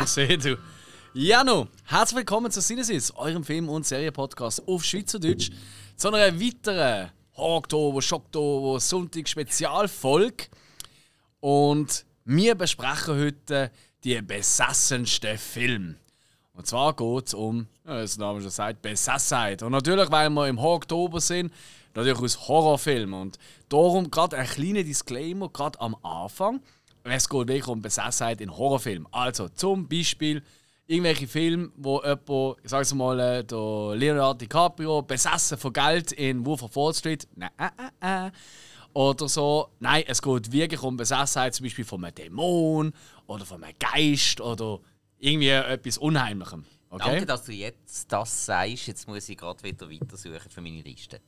armseliger Ton gesehen, du. Jano, herzlich willkommen zu Sinnesis, eurem Film- und Serienpodcast auf Schweizerdeutsch, zu einer weiteren Oktober, Schocktober, Sonntag-Spezialfolge. Und wir besprechen heute die besessensten Filme. Und zwar geht es um, ja, das Name schon sagt, Besessenheit. Und natürlich, weil wir im Oktober sind, natürlich aus Horrorfilmen. Und darum gerade ein kleiner Disclaimer, gerade am Anfang. Es geht wirklich um Besessenheit in Horrorfilmen. Also zum Beispiel irgendwelche Filme, wo jemand, ich sag's mal, äh, der Leonardo DiCaprio besessen von Geld in Wolf of Wall Street. Nein, äh, äh, äh. Oder so. Nein, es geht wirklich um Besessenheit, zum Beispiel von einem Dämon oder von einem Geist oder irgendwie etwas Unheimlichem. Okay? Danke, dass du jetzt das sagst. Jetzt muss ich gerade wieder weitersuchen für meine Liste.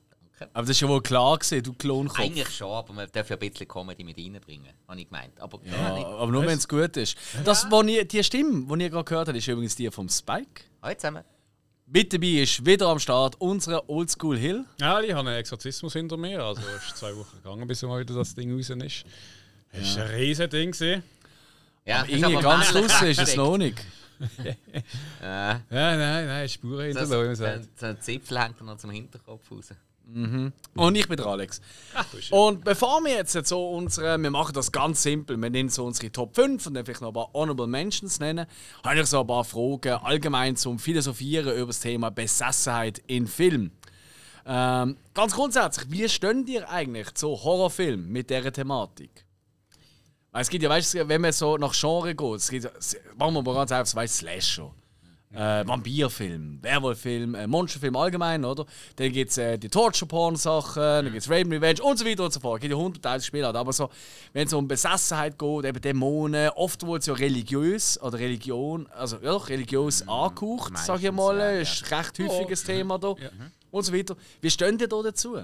Aber das ist ja wohl klar gewesen, du Klonkopf. Eigentlich schon, aber man darf ja ein bisschen Comedy mit reinbringen, habe ich gemeint. Aber Ja, nicht. aber nur wenn es gut ist. Das, wo ihr, die Stimme, die ihr gerade gehört habt, ist übrigens die vom Spike. Hallo zusammen. Mit dabei ist wieder am Start unsere Oldschool Hill. Ja, ich habe einen Exorzismus hinter mir. Also es ist zwei Wochen gegangen, bis mal wieder das Ding raus ist. Es war ein riesen Ding. gewesen. Ja, ist Irgendwie aber ganz draußen ist es noch nicht. Äh, Ja, nein, nein, Spuren hinterlassen. so, sagt. so ein Zipfel hängt dann noch zum Hinterkopf raus. Und ich bin der Alex. Und bevor wir jetzt so unsere, wir machen das ganz simpel, wir nennen so unsere Top 5 und dann vielleicht noch ein paar Honorable Mentions nennen, habe ich so ein paar Fragen allgemein zum Philosophieren über das Thema Besessenheit in Film. Ähm, ganz grundsätzlich, wie stehen ihr eigentlich zu Horrorfilmen mit dieser Thematik? Weil es gibt ja, weißt du, wenn man so nach Genre geht, es gibt, machen wir mal ganz einfach, weißt du, Slasher. Äh, Vampirfilm, Werwolffilm, äh, Monsterfilm allgemein, oder? Dann gibt es äh, die Torture-Porn-Sachen, dann gibt es Rape and Revenge und so weiter und so fort. Es gibt ja hunderttausend Spielart. Aber so, wenn es um Besessenheit geht, eben Dämonen, oft wird es ja religiös oder Religion, also ja, religiös angehaucht, sag ich mal, ja, ist ein recht häufiges Thema da. Und so weiter. Wie stehen ihr da dazu?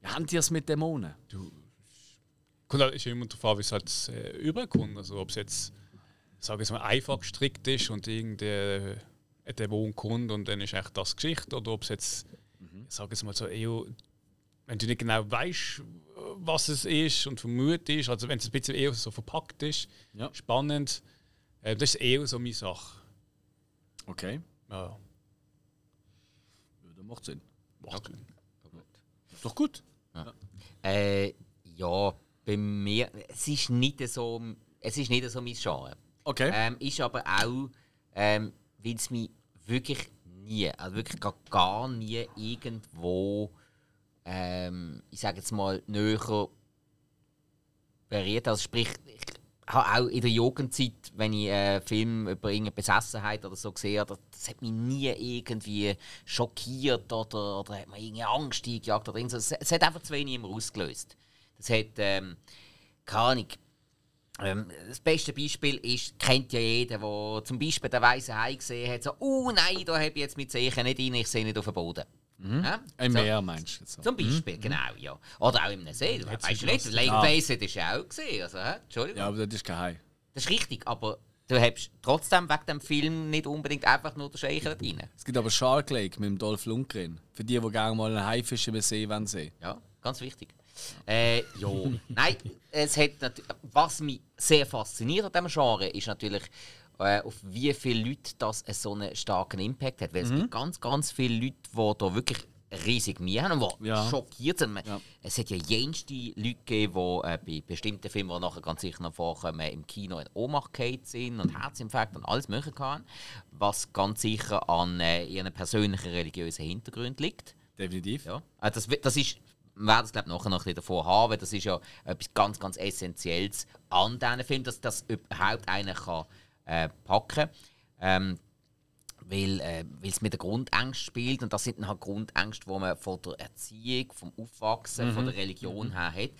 Wie habt ihr es mit Dämonen? Kommt halt immer darauf an, wie es halt äh, überkommt. Also ob es jetzt, sage ich mal, einfach gestrickt ist und irgendein ein Dämon kommt und dann ist echt das Geschichte. Oder ob es jetzt, sage ich mal so, eher, wenn du nicht genau weißt, was es ist und vermutet also wenn es ein bisschen eher so verpackt ist, Ja. spannend, äh, das ist eher so meine Sache. Okay. Ja, Ja, das macht Sinn. macht Ist doch gut. Äh, ja, bei mir, es ist nicht so, es ist nicht so mein Genre. Okay. Ähm, ist aber auch, ähm, weil es mich wirklich nie, also wirklich gar, gar nie irgendwo, ähm, ich sage jetzt mal, näher berührt. Also sprich, ich habe auch in der Jugendzeit, wenn ich einen Film über irgendeine Besessenheit oder so habe, das, hat mich nie irgendwie schockiert oder, oder hat mir irgendeine Angst eingejagt oder. Es, es hat einfach zu wenig immer ausgelöst. Das hat, ähm, keine Ahnung, ähm, das beste Beispiel ist, kennt ja jeder, der zum Beispiel den weißen Hai gesehen hat, so, oh nein, da habe ich jetzt mit Zeichen nicht rein, ich sehe nicht auf dem Boden. Ja? Ein so, Meer meinst du jetzt? so. Zum Beispiel, genau, ja. Oder auch im See. Du weißt du nicht, Lake Ja. Basin ist ja auch gesehen. Also, hä? Entschuldigung. Ja, aber das ist kein Hai. Das ist richtig, aber du hast trotzdem wegen dem Film nicht unbedingt einfach nur den Scheichen rein. Es gibt aber Shark Lake mit dem Dolph Lundgren. Für die, die gerne mal einen Haifisch im See wollen sehen. Ja, ganz wichtig. Äh, ja. Nein, es hat natürlich, was mich sehr fasziniert an diesem Genre ist natürlich, äh, auf wie viele Leute das einen so einen starken Impact hat. Weil es gibt ganz, ganz viele Leute, die da wirklich riesig Mühe haben und die Ja. schockiert sind. Ja. Es hat ja jenste Leute gegeben, die äh, bei bestimmten Filmen, die nachher ganz sicher noch vorkommen, im Kino in Ohnmacht gefallen sind und Herzinfarkt und alles mögliche hatten, was ganz sicher an äh, ihren persönlichen religiösen Hintergrund liegt. Definitiv. Ja. Äh, Das, das ist, wir werden es glaub, nachher noch ein bisschen davon haben, weil das ist ja etwas ganz, ganz Essentielles an diesen Film, dass das überhaupt einer kann, äh, packen kann. Ähm, weil äh, es mit der Grundangst spielt und das sind dann halt Grundängste, die man von der Erziehung, vom Aufwachsen, von der Religion her hat.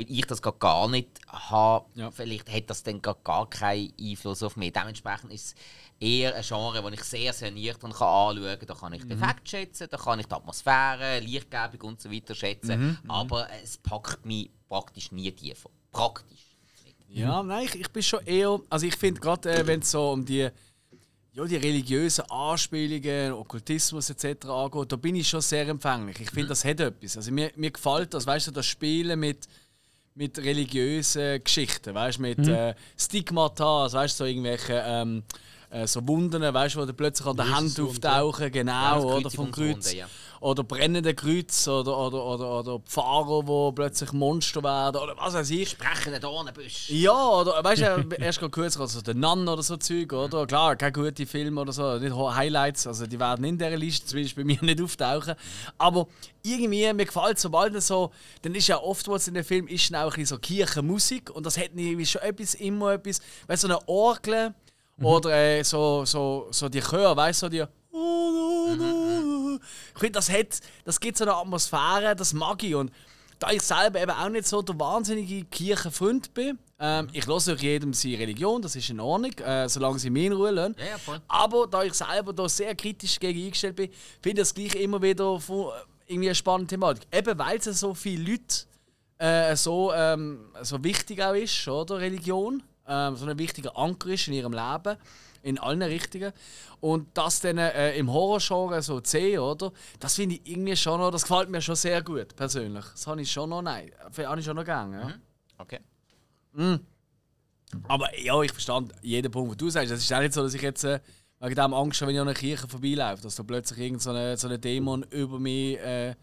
Weil ich das gar, nicht habe, Ja. vielleicht hat das dann gar, keinen Einfluss auf mich. Dementsprechend ist es eher ein Genre, das ich sehr, sehr nüchtern kann anschauen kann. Da kann ich den Effekt schätzen, da kann ich die Atmosphäre, Lichtgebung und so weiter schätzen. Aber es packt mich praktisch nie tiefer. Praktisch. Ja, nein, ich, ich bin schon eher. Also ich finde gerade, äh, wenn es so um die, ja, die religiösen Anspielungen, Okkultismus etc. angeht, da bin ich schon sehr empfänglich. Ich finde, das hat etwas. Also mir, mir gefällt das, weißt du, das Spielen mit, mit religiösen Geschichten, weißt du, mit Mhm. äh, Stigmata, also, weißt du, so irgendwelche ähm, äh, so Wunden, weißt du, wo dann plötzlich an der Hand auftauchen, genau, das oder vom Kreuz. ja. Oder brennende Kreuz, oder, oder, oder, oder Pfarrer, die plötzlich Monster werden, oder was weiß ich. Sprechende Dornenbüsch. Ja, oder weißt du, erst gerade kurz, also der Nun oder so Zeug, oder? Klar, keine gute Filme oder so, nicht Highlights, also die werden in dieser Liste zumindest bei mir nicht auftauchen. Aber irgendwie, mir gefällt sobald es so, dann ist ja oftmals in den Film ist dann auch ein bisschen so Kirchenmusik und das hat irgendwie schon etwas, immer etwas, weißt du, so eine Orgel oder äh, so, so, so die Chöre, weißt du, so die. Ich finde, das, hat, das gibt so eine Atmosphäre, das mag ich. Und da ich selber eben auch nicht so der wahnsinnige Kirchenfreund bin, ähm, ich lasse auch jedem seine Religion, das ist in Ordnung, äh, solange sie mich in Ruhe lassen. Ja, ja. Aber da ich selber da sehr kritisch gegen eingestellt bin, finde ich das gleich immer wieder von, irgendwie eine spannende Thematik. Eben weil es so viele Leute äh, so, ähm, so wichtig auch ist, oder? Religion. Ähm, so ein wichtiger Anker ist in ihrem Leben. In allen Richtungen. Und das dann äh, im Horrorgenre so sehen, oder? Das finde ich irgendwie schon noch, das gefällt mir schon sehr gut, persönlich. Das habe ich schon noch, nein, habe ich schon noch gerne, ja. Okay. Aber ja, ich verstand jeden Punkt, den du sagst. Es ist auch nicht so, dass ich jetzt äh, wegen dem Angst habe, wenn ich an einer Kirche vorbeilaufe, dass da plötzlich irgendein so eine, so eine Dämon über mich äh,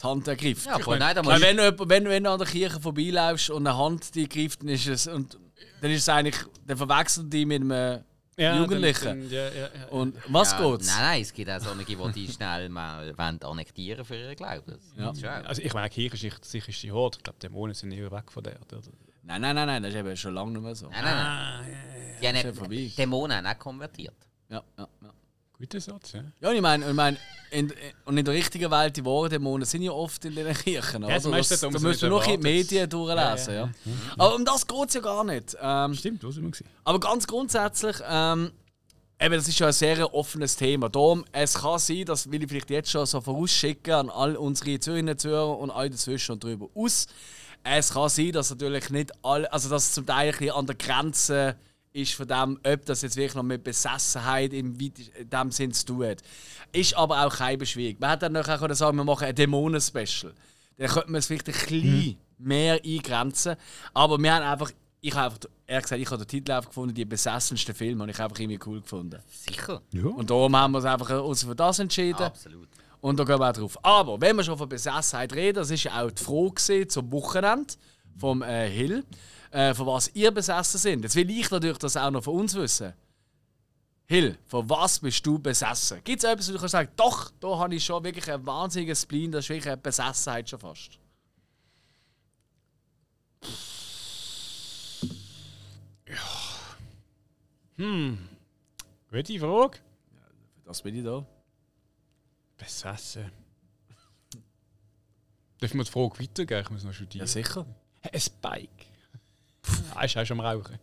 die Hand ergreift. Ja, voll. Nein, da Weil musst wenn, wenn, wenn du an der Kirche vorbeilaufst und eine Hand die greift, dann ist es, und, dann ist es eigentlich, dann verwechseln die mit einem Jugendlichen. dann- dann- ja, ja, ja. Und was ja, geht's? Nein, nein, es gibt auch solche, die die schnell mal wollen annektieren für ihren Glauben. Ja. Also ich meine, Kirche ist sicher ist die Horde. Ich glaube, Dämonen sind eher weg von der. Oder? Nein, nein, nein, nein, das ist eben schon lange nicht mehr so. Nein, nein, Ah, nein. Die haben ja vorbei. nicht, Dämonen haben auch konvertiert. Ja, ja, ja. Guter Satz, ja. Ja, ich meine, ich mein, in, und in der richtigen Welt, die wahren Dämonen sind ja oft in den Kirchen. Oder? das meiste das, darum da müssen wir noch in die. Medien durchlesen. Ja, Aber um das geht es ja gar nicht. Ähm, Stimmt, wo sind wir? gewesen? aber ganz grundsätzlich, ähm, eben, das ist ja ein sehr offenes Thema. Darum, es kann sein, das will ich vielleicht jetzt schon so vorausschicken an all unsere Zuhörerinnen und Zuhörer und alle dazwischen und darüber aus. Es kann sein, dass natürlich nicht alle, also dass es zum Teil ein bisschen an der Grenze ist von dem, ob das jetzt wirklich noch mit Besessenheit im in dem Sinn zu tun hat. Ist aber auch keine Beschwörung. Man hätte dann nachher können sagen, wir machen ein Dämonen-Special. Dann könnte man es vielleicht ein bisschen mehr eingrenzen. Aber wir haben einfach, ich habe einfach, ehrlich gesagt, ich habe den Titel einfach gefunden, die besessensten Filme, und ich einfach irgendwie cool gefunden. Sicher. Und darum haben wir uns einfach uns für das entschieden. Absolut. Und da gehen wir auch drauf. Aber wenn wir schon von Besessenheit reden, das ist ja auch die Frage zum Wochenende vom äh, Hill, äh, von was ihr besessen sind. Jetzt will ich natürlich das auch noch von uns wissen. Hill, von was bist du besessen? Gibt es etwas, wo du kannst sagen, doch, da habe ich schon wirklich einen wahnsinnigen Spleen, das ist wirklich eine Besessenheit schon fast. Gute Frage. Für das bin ich da. Besessen. Dürfen wir die Frage weitergehen? Ich muss noch studieren. Ja, sicher. Ein Spike. Ah, ist auch schon am Rauchen.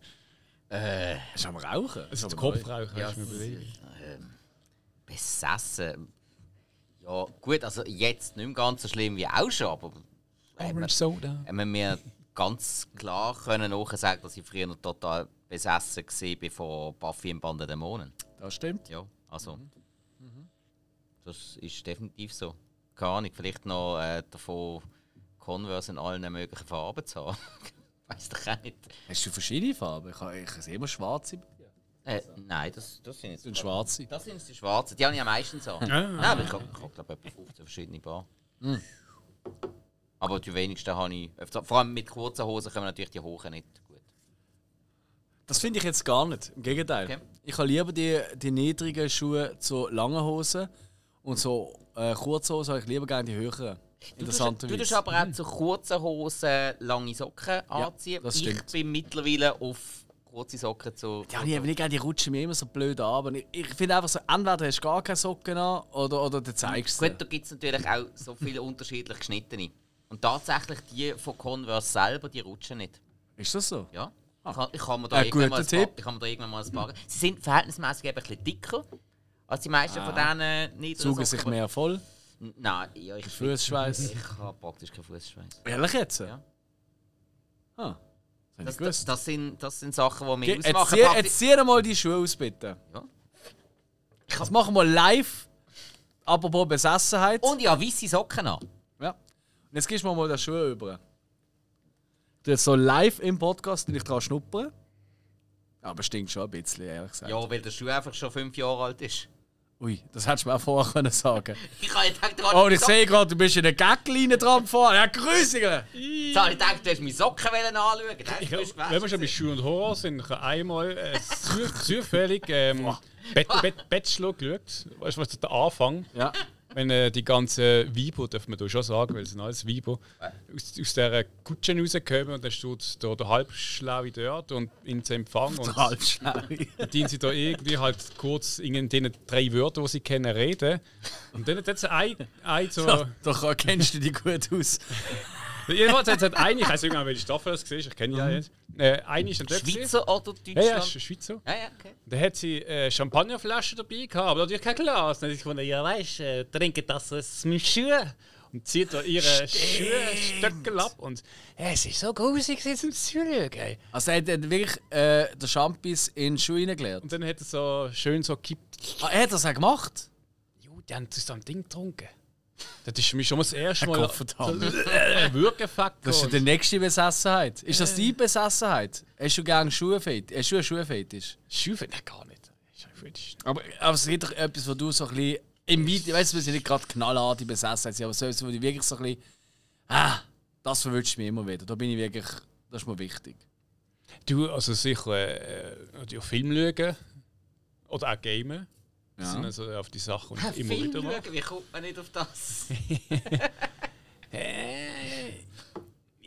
Äh, Ist am Rauchen. Das ist Kopfrauchen, ja, ähm, besessen. Ja, gut, also jetzt nicht mehr ganz so schlimm wie auch schon, aber haben wir, Soda. haben wir ganz klar können nachher sagen, dass ich früher noch total besessen war bevor Buffy im Band der Dämonen. Das stimmt. Ja, also. Das ist definitiv so. Keine Ahnung, vielleicht noch äh, davon Converse in allen möglichen Farben zu haben. Weiß doch auch nicht. Hast du verschiedene Farben? Ich, habe- ich sehe immer schwarze. Äh, nein, das, das sind jetzt sind schwarze. Das sind die schwarzen. Die habe ich am meisten so. Nein, aber ich habe, ich habe glaube ich, etwa 15 verschiedene Paar. Aber die wenigsten habe ich öfter. Vor allem mit kurzen Hosen kommen natürlich die hohen nicht gut. Das finde ich jetzt gar nicht. Im Gegenteil. Okay. Ich habe lieber die, die niedrigen Schuhe zu langen Hosen und so äh, kurze Hosen habe ich lieber gerne die höheren. Interessanterweise. du tust aber auch zu kurzen Hosen lange Socken anziehen. das ich bin mittlerweile auf kurze Socken zu. Ja, ich habe nicht die rutschen mir immer so blöd an. Aber ich, ich finde einfach so, entweder hast du gar keine Socken an oder, oder du zeigst Gut, es. da gibt es natürlich auch so viele unterschiedlich geschnittene. Und tatsächlich die von Converse selber, die rutschen nicht. Ist das so? Ja. Ich kann, ich kann mir da Ein irgendwann guter mal paar, ich kann mir da irgendwann mal ein paar. Sie sind verhältnismäßig eben ein bisschen dicker als die meisten von diesen niederen Saugen Socken, sich mehr voll. Nein, ja, ich, Fußschweiß. ich habe praktisch keinen Fußschweiß. Ehrlich jetzt? Ja. Ah, das ich Das, das, sind, das sind Sachen, die Jetzt, ausmachen. Prakti- jetzt zieh mal die Schuhe aus, bitte. Ja. Das machen wir live. Apropos Besessenheit. Und ich habe weisse Socken an. Ja. Und jetzt gibst du mir mal die Schuhe über. Du jetzt so live im Podcast nicht dran schnuppern. Aber es stinkt schon ein bisschen, ehrlich gesagt. Ja, weil der Schuh einfach schon fünf Jahre alt ist. Ui, das hättest du mir auch vorher können sagen Ich habe gedacht, du Oh, ich sehe gerade, du bist in der Gagline dran gefahren. Ja, Grüßiger! Jetzt habe ich gedacht, du hast meine Socken anschauen. Das Ich, ist wenn wir schon bei Schuh und Horror sind, ich habe einmal äh, zu- zufällig ähm, Bet, Bet, Bachelor geschaut. Weißt du, was der Anfang? Ja. Wenn äh, die ganzen darf man da schon sagen, weil es sind alles Weiber, aus, aus dieser Kutsche rauskommen und dann steht da der Halbschlaue dort und ihn zu empfangen. Und schnell. dienen sie da irgendwie halt kurz in den drei Wörtern, die sie kennen, reden. Und dann hat es ein, ein so. Ja, doch kennst du die gut aus. Jedenfalls hat es eine, ich weiß nicht mehr, welche Staffel das war, ich kenne die ja jetzt. Äh, eine ist dann. Schweizer oder Ja, Deutschland? ja, ist Schweizer. Ja, ja, okay. Da hat sie äh, Champagnerflaschen dabei gehabt, aber natürlich kein Glas. Dann hat sie gefunden, ja weißt, äh, trinke das aus meinen Schuhen. Und zieht da ihre Schuhstöckel ab. Und äh, es ist so grusig, sie zum Zuschauen. ey. Also er hat wirklich äh, den Champis in die Schuhe reingelehrt. Und dann hat er so schön so gekippt. Ah, er hat das auch gemacht? Jo, die haben so ein Ding getrunken. Das ist für mich schon mal das erste Mal äh, Würgefaktor. Das ist die nächste Besessenheit. Ist das die Besessenheit? Hast du gerne Schuhfetisch? Hast du einen Schuhfetisch? Schuhe? Nein, gar nicht. Aber, aber es gibt doch etwas, wo du so ein bisschen im Video, weißt du, es sind nicht gerade knallharte Besessenheit, aber so etwas, wo du wirklich so ein bisschen, ah, das verwünscht mich immer wieder. Da bin ich wirklich, das ist mir wichtig. Du, also sicher äh, Film schauen oder auch gamen. Das Ja. sind also auf die Sachen, die ich immer Film wieder schauen, wie kommt man nicht auf das? Äh,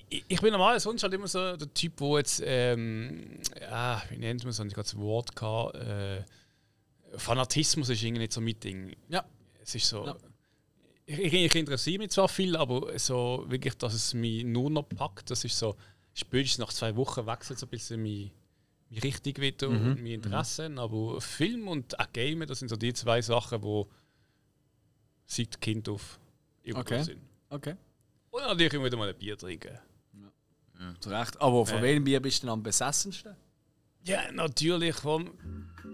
ich- bin normal sonst halt immer so der Typ, wo jetzt, ähm, ja, wie nennt man es, ich gerade das Wort gehabt, äh, Fanatismus ist irgendwie nicht so mein Ding. Ja. Es ist so, Ja. ich, ich, ich interessiere mich zwar viel, aber so wirklich, dass es mich nur noch packt, das ist so, spätestens nach zwei Wochen wechselt so ein bisschen mein, meine Richtung wieder und meine Interessen, aber Film und auch Game, das sind so die zwei Sachen, die seit Kind auf irgendwo Okay. sind. Okay. Und natürlich immer wieder mal ein Bier trinken. Zu Recht. Aber von Ja. welchem Bier bist du denn am besessensten? Ja, natürlich vom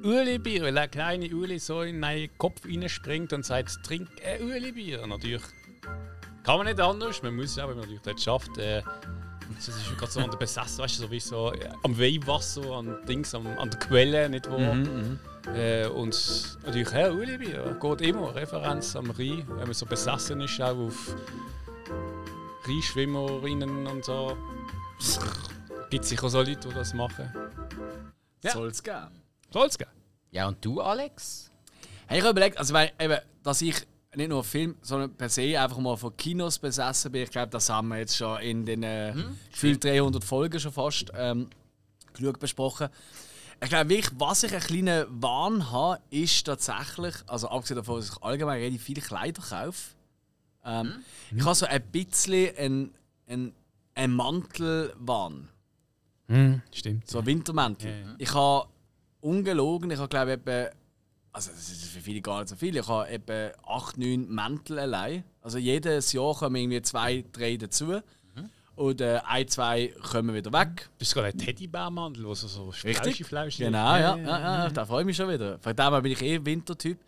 Uli-Bier, weil der kleine Uli so in meinen Kopf reinspringt und sagt, trink ein Uli-Bier. Natürlich kann man nicht anders, man muss ja, wenn man natürlich das schafft. Äh, das ist gerade so an der Besessen, weißt du, so wie so äh, am Weihwasser, an, Dings, am, an der Quelle, nicht wo. Äh, und natürlich, ja, Uli-Bier geht immer, Referenz am Rhein, wenn man so besessen ist, auch auf Rheinschwimmerinnen und so. Gibt es sicher so Leute, die das machen. Ja. Soll es geben. Soll es geben. Ja, und du, Alex? Hey, ich habe überlegt, also weil, eben, dass ich nicht nur Film, sondern per se einfach mal von Kinos besessen bin. Ich glaube, das haben wir jetzt schon in den äh, gefühlt 300 Folgen schon fast ähm, genug besprochen. Ich glaube wirklich, was ich einen kleinen Wahn habe, ist tatsächlich, also abgesehen davon, dass ich allgemein relativ viele Kleider kaufe, ähm, ich habe so ein bisschen einen, einen, einen Mantelwahn. Stimmt. So ein Wintermäntel. Ja, ja. Ich habe ungelogen, ich habe glaube ich etwa, also das ist für viele gar nicht so viel, ich habe etwa 8, 9 Mäntel allein. Also jedes Jahr kommen irgendwie zwei, drei dazu. Und äh, ein, zwei kommen wieder weg. Bist du gerade ein Teddybärmandel, wo so, so Richtig. Fleisch Genau, ja, ja, ja, da freue ich mich schon wieder. Von dem her bin ich eh Wintertyp.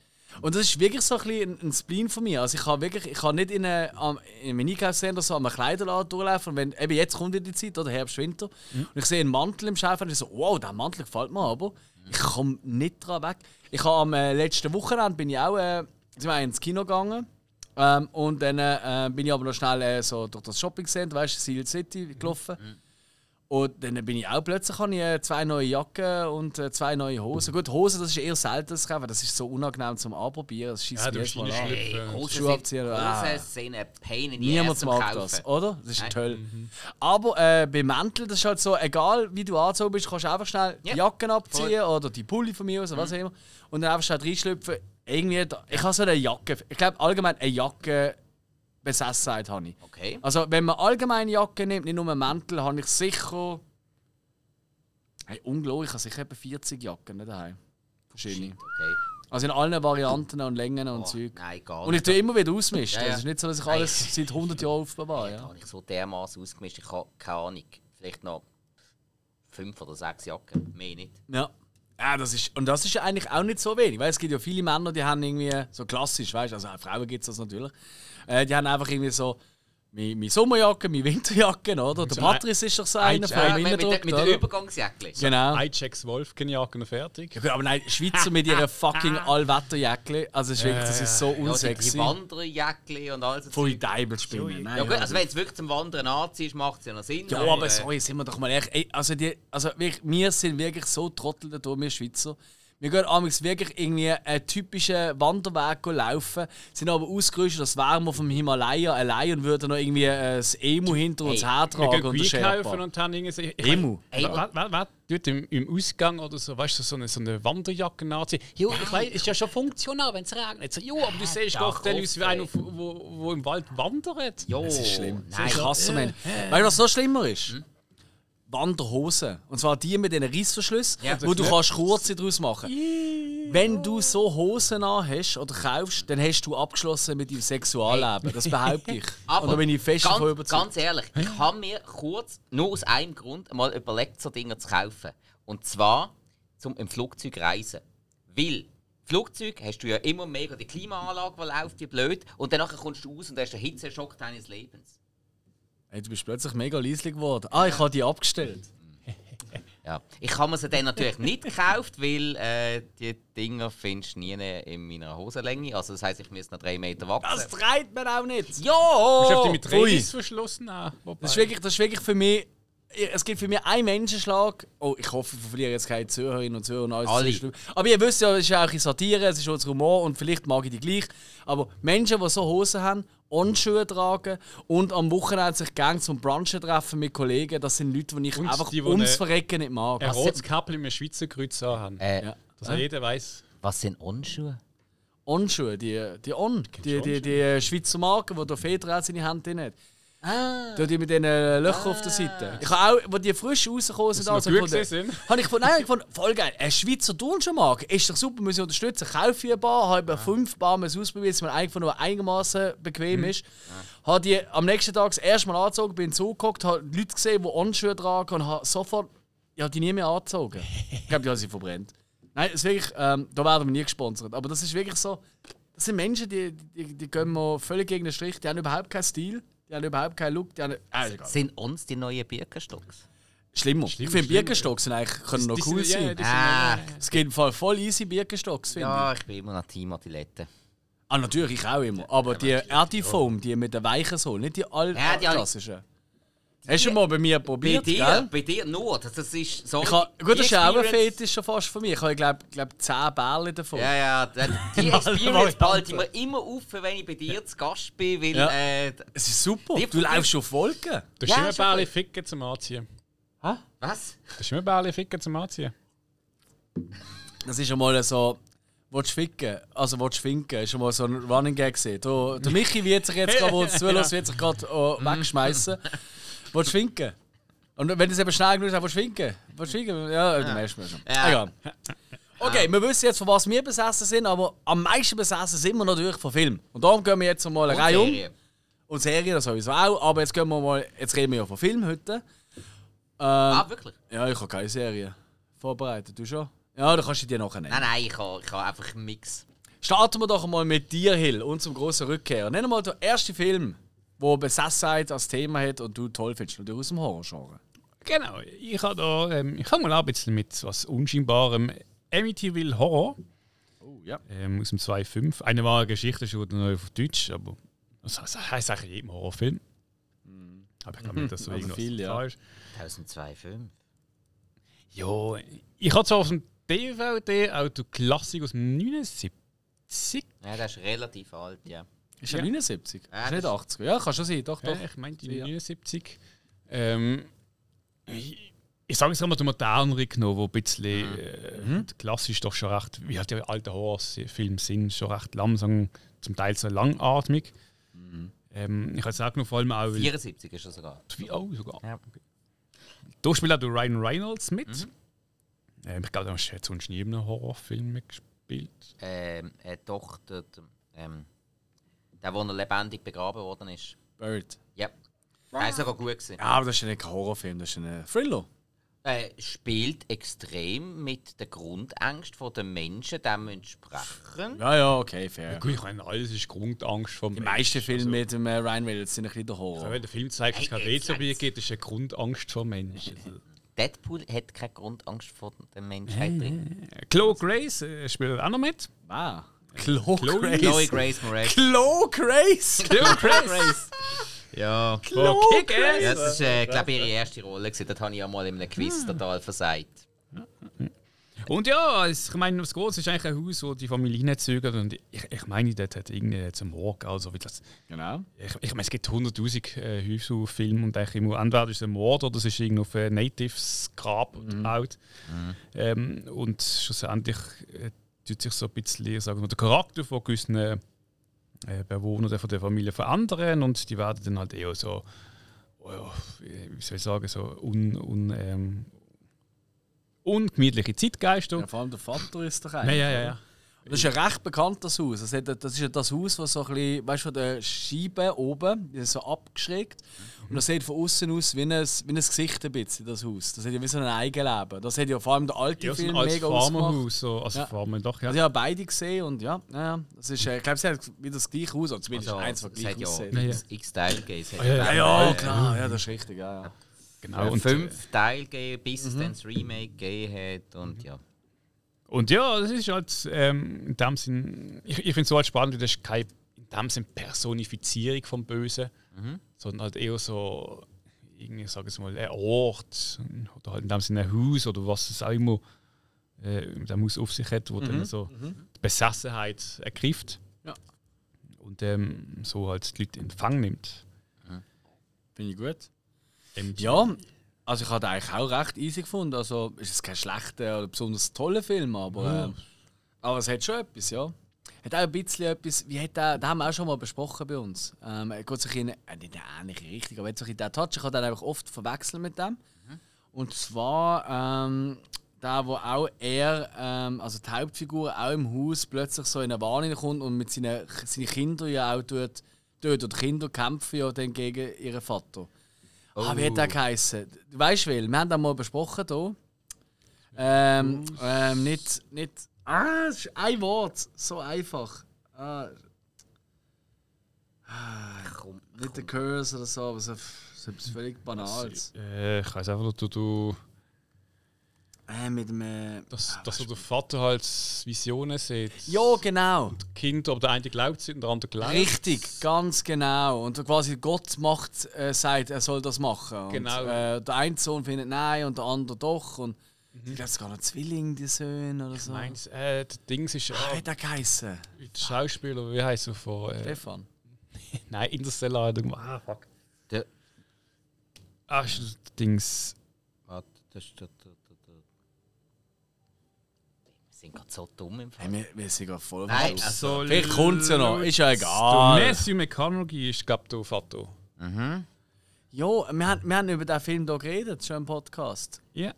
Und das ist wirklich so ein, bisschen ein, Spleen von mir. Also ich kann wirklich, ich kann nicht in einem, in einem Einkaufscenter so an einem Kleiderladen durchlaufen. Und wenn, eben jetzt kommt wieder die Zeit, oder Herbst, Winter. Und ich sehe einen Mantel im Schaufenster und ich so, wow, der Mantel gefällt mir aber. Ich komme nicht dran weg. Ich habe am äh, letzten Wochenende bin ich auch äh, sind wir ins Kino gegangen. Ähm, und dann äh, bin ich aber noch schnell äh, so durch das Shopping Center, weißt du, Seal City gelaufen. Und dann bin ich auch plötzlich habe ich, äh, zwei neue Jacken und äh, zwei neue Hosen. Gut, Hosen, das ist eher selten das kaufen, das ist so unangenehm zum Anprobieren. Das schießt Ja, du Mal an. Hey, Äh, Schuhe abziehen, ah. Hosen sind ein Pain in Niemand Kaufen. das, oder? Das ist Nein. toll. Aber äh, bei Mänteln, das ist halt so, egal wie du angezogen bist, kannst du einfach schnell die Ja, Jacken abziehen oder die Pulli von mir aus oder was auch immer. Und dann einfach schnell reinschlüpfen. Irgendwie, da, ich habe so eine Jacke. Ich glaube allgemein eine Jacke Besessenheit habe ich. Okay. Also wenn man allgemeine Jacke nimmt, nicht nur einen Mantel, habe ich sicher. Hey, unglaublich, ich habe sicher etwa 40 Jacken daheim. Verschiedene. okay. Also in allen Varianten und Längen und Oh, Zeug. Nein, gar Und ich nicht. tue immer wieder ausmischen. Ja, ja. Es ist nicht so, dass ich alles seit 100 Jahren aufbewahre. Ja. habe ich so dermaßen ausgemischt. Ich habe keine Ahnung. Vielleicht noch fünf oder sechs Jacken. Mehr nicht. Ja. Ja, das ist, und das ist ja eigentlich auch nicht so wenig, weil es gibt ja viele Männer, die haben irgendwie so klassisch, weißt du, also Frauen gibt es das natürlich, äh, die haben einfach irgendwie so meine, meine Sommerjacke, meine Winterjacke, oder? Der So Patrice ist doch so einer ein- von dem mit, mit, mit der? Übergangsjacke. Genau. iChecks Wolfgang-Jacke noch fertig. Ja, aber nein, Schweizer mit ihrer fucking Allwetterjacke, also es ist wirklich, das ist so Ja, die, unsexy. Wanderjacke und alles. Voll die Deibelspinnen. Ja, gut, also wenn du es wirklich zum Wandern anziehst, macht es ja noch Sinn. Ja, aber sorry, sind wir doch mal ehrlich. Ey, also, die, also wir, wir sind wirklich so Trottel da, wir Schweizer. Wir gehen amigs wirklich irgendwie einen typischen Wanderweg laufen, sind aber ausgerüstet, das wären wir vom Himalaya allein und würden noch irgendwie äh, das Emu hinter uns Hey, hertragen Wir und den kaufen und haben irgendwie... Ich Emu. Ey, Wer, wer, wer tut im, im Ausgang oder so, weißt du, so eine, so eine Wanderjacke anziehen? Jo, ich weiß, ist ja schon funktional, wenn es regnet. So, jo, aber du siehst doch, dann aus wie einer, wo, wo im Wald wandert. Jo, Das ist schlimm. Das ist krasser Mensch. Weißt du, was noch schlimmer ist? Wanderhosen. Und zwar die mit diesen Reissverschlüssen, Ja. wo du kannst kurze draus machen Wenn du so Hosen an hast oder kaufst, dann hast du abgeschlossen mit deinem Sexualleben. Das behaupte ich. Aber da bin ich fest ganz, überzeugt. ganz ehrlich, ich habe mir kurz, nur aus einem Grund, mal überlegt, so Dinge zu kaufen. Und zwar zum im Flugzeug reisen. Weil Flugzeug hast du ja immer mega die Klimaanlage, die läuft wie blöd. Und danach kommst du raus und hast den Hitzeschock deines Lebens. Hey, du bist plötzlich mega leislich geworden. Ah, ich habe die abgestellt. Ja. Ich habe mir sie dann natürlich nicht gekauft, weil äh, die Dinger findest du nie in meiner Hosenlänge. Also das heisst, ich müsste noch drei Meter wachsen. Das treibt man auch nicht. Hast du auf die Ja! mit ui. Reißverschluss nehmen? Das ist wirklich, das ist wirklich für mich. Es gibt für mich einen Menschenschlag. Oh, ich hoffe, wir verlieren jetzt keine Zuhörerinnen und Zuhörer. und alles. Alle. Schlimm. Aber ihr wisst ja, es ist ja auch ein Satire, es ist unser Humor und vielleicht mag ich die gleich. Aber Menschen, die so Hosen haben, On-Schuhe tragen und am Wochenende sich gerne zum Brunchen treffen mit Kollegen, das sind Leute, die ich Und einfach die, die ums Verrecken nicht mag. Ein rotes Kappel mit einem Schweizer Kreuz haben. Äh, Ja. Dass jeder weiß. Was sind Onschuhe? On-Schuhe, die, die On, die, die, die Schweizer Marke, die der Feder auch seine Hand drin hat. Ah. Die mit den äh, Löchern auf der Seite. Ich habe auch, wo die frisch rausgekommen sind, also gut gefunden- habe ich gefunden, nein, ich fand voll geil. Ein Schweizer Turnschuhmarke ist doch super, müssen wir unterstützen. Kaufe ich ein paar, habe ja. fünf Paar mal ausprobiert, dass man eigentlich nur einigermaßen bequem ist. Habe die am nächsten Tag das erste Mal angezogen, bin zugeguckt, habe Leute gesehen, die Onschuhe tragen und habe sofort ich habe die nie mehr angezogen. ich glaube, die haben sie verbrennt. Nein, das ist wirklich, ähm, da werden wir nie gesponsert. Aber das ist wirklich so, das sind Menschen, die, die, die gehen mir völlig gegen den Strich, die haben überhaupt keinen Stil, die haben überhaupt keinen Look, die haben... Äh, egal. Sind uns die neuen Birkenstocks? Schlimmer. Schlimm, ich finde. Birkenstocks sind eigentlich, können noch cool sind- ja, sein. ja, Ah, Es gibt im Fall voll easy Birkenstocks, finde ich. ja, ich bin immer noch Team Adilette. Ah, natürlich, ich auch immer. Aber die Erdifoam, die mit der weichen Sohle, nicht die Ja, die habe ich- altklassischen. Hast du mal bei mir Bei probiert, dir, gell? bei dir nur. Das, das ist so. Ich ha, gut, das ist auch ein Fetisch schon fast von mir. Ich habe, glaube glaub, 10 Bälle davon. Ja, ja, die Experience behalte ich mir immer auf, wenn ich bei dir zu Gast bin, weil Ja. äh, Es ist super. Die- Du läufst auf Wolken. Du hast Ja, immer schon gut. ficken zum Anziehen. was? Du hast immer Bärli ficken zum Anziehen. Das ist schon mal so. Willst du ficken? Also, willst du finken? Ist schon mal so ein Running Gag gesehen. Der, der Michi wird sich jetzt gerade, wo es zulässt, wird sich gerade äh, wegschmeißen. Willst du? Und wenn du es eben schnell genug sagst, willst du finken? Willst du finken? Ja, dann merkst du mir schon. Ja. Egal. Okay, wir wissen jetzt, von was wir besessen sind, aber am meisten besessen sind wir natürlich von Film. Und darum gehen wir jetzt mal eine Und Reihe um. Und Serien das sowieso auch. Aber jetzt gehen wir mal, jetzt reden wir ja von Film heute. Ähm, Ah, wirklich? ja, ich habe keine Serie vorbereitet. Du schon? Ja, dann kannst du dir nachher nennen. Nein, nein, ich habe ich ha einfach einen Mix. Starten wir doch mal mit dir, Hill, unserem grossen Rückkehr. Nenn mal den ersten Film, wo Besessenheit als Thema hat und du toll findest, natürlich aus dem Horrorgenre. Genau, ich habe da, ähm, ich fange mal an ein bisschen mit was Unscheinbarem. Amityville Horror Oh, ja. ähm, aus dem 2.5. Eine wahre Geschichte, schon neu auf Deutsch, aber das heisst eigentlich jedem Horrorfilm. Aber ich glaube nicht, dass so Also irgendwas viel, ja. da ist. 1002,5. Ja, ich habe zwar auf dem DVD auch den Klassik aus dem 79. Ja, der ist relativ alt, ja. Ist er Ja. 79? Ja, ist nicht das- 80? Ja, kann schon sein, doch, doch. ich meinte Ja. 79. Ähm, ich, ich sage es einmal, der modernere genommen, wo ein bisschen Mhm. äh, klassisch doch schon recht, wie halt die alten Horrorfilme sind, schon recht langsam, zum Teil so langatmig. Mhm. Ähm, ich habe es auch noch vor allem auch, weil 74 ist er sogar. Wie, oh, sogar. Ja. Da spielt auch der Ryan Reynolds mit. Mhm. Ähm, ich glaube, da hast du jetzt sonst nie in einem Horrorfilm mitgespielt. Ähm, äh, doch, der, der, ähm, der, wo er lebendig begraben worden ist. Bird. Ja. Der ist sogar gut gewesen. Ja, aber das ist ja nicht ein Horrorfilm, das ist ein Thriller. äh, spielt extrem mit der Grundangst der Menschen dementsprechend. Ja, ja, okay, fair. Gut, ich meine, alles ist Grundangst vom Die meisten Filme mit dem äh, Ryan Reynolds sind ein bisschen der Horror. Wenn der Film zeigt, dass es kein WC gibt, ist eine Grundangst vor Menschen. Deadpool hat keine Grundangst vor der Menschheit drin. Chloe Grace äh, spielt auch noch mit. Wow. Chloe Chloe- Grace. Chloe Grace Moretz. Chloe Grace. Chloe Grace! Ja. Chloe Kick-Ass. Ja, das ist, äh, glaube ihre erste Rolle. Gewesen. Das habe ich ja mal in einem Quiz total versagt. Und ja, es- ich meine, das Große ist eigentlich ein Haus, wo die Familie hinzögert. Und ich, ich meine, dort hat irgendwie zum Mord, also wie das. Genau. Ich, ich meine, es gibt 100.000 äh, Häuser auf Film und eigentlich immer, entweder ist es ein Mord oder es ist irgendwo auf ein Natives Grab gebaut. Ähm, und schlussendlich äh, tut sich so ein bisschen sagen wir, der Charakter von gewissen äh, Bewohnern der- von der Familie verändern und die werden dann halt eher so, oh ja, wie soll ich sagen, so un, un, ähm, ungemütliche Zeitgeister. Ja, vor allem der Vater ist doch eigentlich. ja, ja. ja. Das ist ein recht bekanntes Haus. Das, ist ja das Haus, das so ein bisschen, weißt du, von der Scheibe oben, ist so abgeschrägt. Und das sieht von außen aus wie ein, wie ein Gesicht ein bisschen, das Haus. Das hat ja wie so ein Eigenleben. Das hat ja vor allem der alte Ja, so Film ein altes mega ausgemacht. Farmerhaus, so, also Ja. Farmer doch, ja. Also ich habe beide gesehen und ja, ja. Das ist, äh, ich glaube, es hat wieder das gleiche Haus, oder zumindest Also, eins, was es gleich hat ja aussieht. Ja, X-Teil gegeben. Ah, ja, Ja, ja. klar, ja, das ist richtig, ja, ja. Genau. äh, Und, fünf Teile gegeben, bis es dann das Remake gegeben hat. Und ja. Und ja, das ist halt ähm, in dem Sinn, ich, ich finde es so halt spannend, das ist keine in dem Sinn Personifizierung vom Bösen, sondern halt eher so, irgendwie, sage ich mal, ein Ort oder halt in dem Sinn ein Haus oder was es auch immer äh, mit dem Haus auf sich hat, wo dann so die Besessenheit ergreift. Ja. Und ähm, so halt die Leute in Empfang nimmt. Finde ich gut. Ähm, Ja, also ich habe eigentlich auch recht easy gefunden. Also ist es kein schlechter oder besonders toller Film, aber, ähm, aber es hat schon etwas, ja. Hat auch ein bisschen etwas, wie hat der, den haben wir auch schon mal besprochen bei uns. Ähm, er geht sich in, äh, nicht in eine ähnliche Richtung, aber hat sich in den Touch, ich habe den einfach oft verwechselt mit dem. Und zwar ähm, der, wo auch er, ähm, also die Hauptfigur auch im Haus plötzlich so in eine Warnung kommt und mit seinen, seinen Kindern ja auch tut, tut und Kinder kämpfen ja dann gegen ihren Vater. Ah, wie hat der geheißen? Du weißt wel, wir haben das mal besprochen hier. Ähm, ähm, nicht, nicht. Ah, es ist ein Wort, so einfach. Ah, Komm, nicht der Curse oder so, aber so, so etwas völlig Banales. Äh, ich weiß einfach, du, du Äh, mit dem. Äh, dass, dass so der Vater halt Visionen sieht. ja, genau. Kind, aber der eine glaubt sie und der andere glaubt. Richtig, ganz genau. Und quasi Gott macht, äh, sagt, er soll das machen. Und, Genau. Äh, der eine Sohn findet nein und der andere doch. Und ich glaube, es gar noch Zwilling, die Söhne oder so. Meins, äh, das Dings ist Ah, ah, wie hat der geheißen? der Schauspieler, wie heißt er von. Äh, Stefan. nein, Interstellar. hat er gemacht. Ah, fuck. Der, Ah, ist das Dings. warte, das ist der, sind gerade so dumm im Hey, Fall. wir, wir sind gerade voll Nein, raus. also, Vielleicht kommt es ja noch, ist ja egal. Matthew McConaughey ist, glaube ich, der Vater. Ja, wir, haben- wir haben über den Film hier geredet, schon im Podcast. Ja.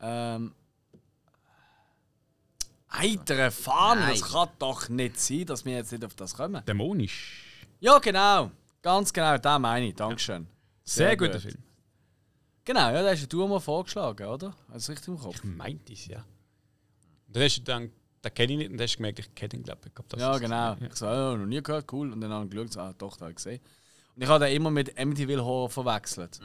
Ähm. Heitere Fahne, das kann doch nicht sein, dass wir jetzt nicht auf das kommen. Dämonisch. Ja, genau. Ganz genau, da meine ich. Dankeschön. Sehr, Sehr guter gut. Film. Genau, ja, da hast du mal vorgeschlagen, oder? Du richtig im Kopf? Ich meinte es, ja. Und dann hast du dann, den kenne ich nicht, und dann hast du gemerkt, ich kenne ihn, glaube ich. glaub, das Ja, genau. Ich so, ja, noch nie gehört, cool. Und dann habe ich geschaut, ah, doch, da habe ich gesehen. Und ich habe den immer mit Amityville Horror verwechselt.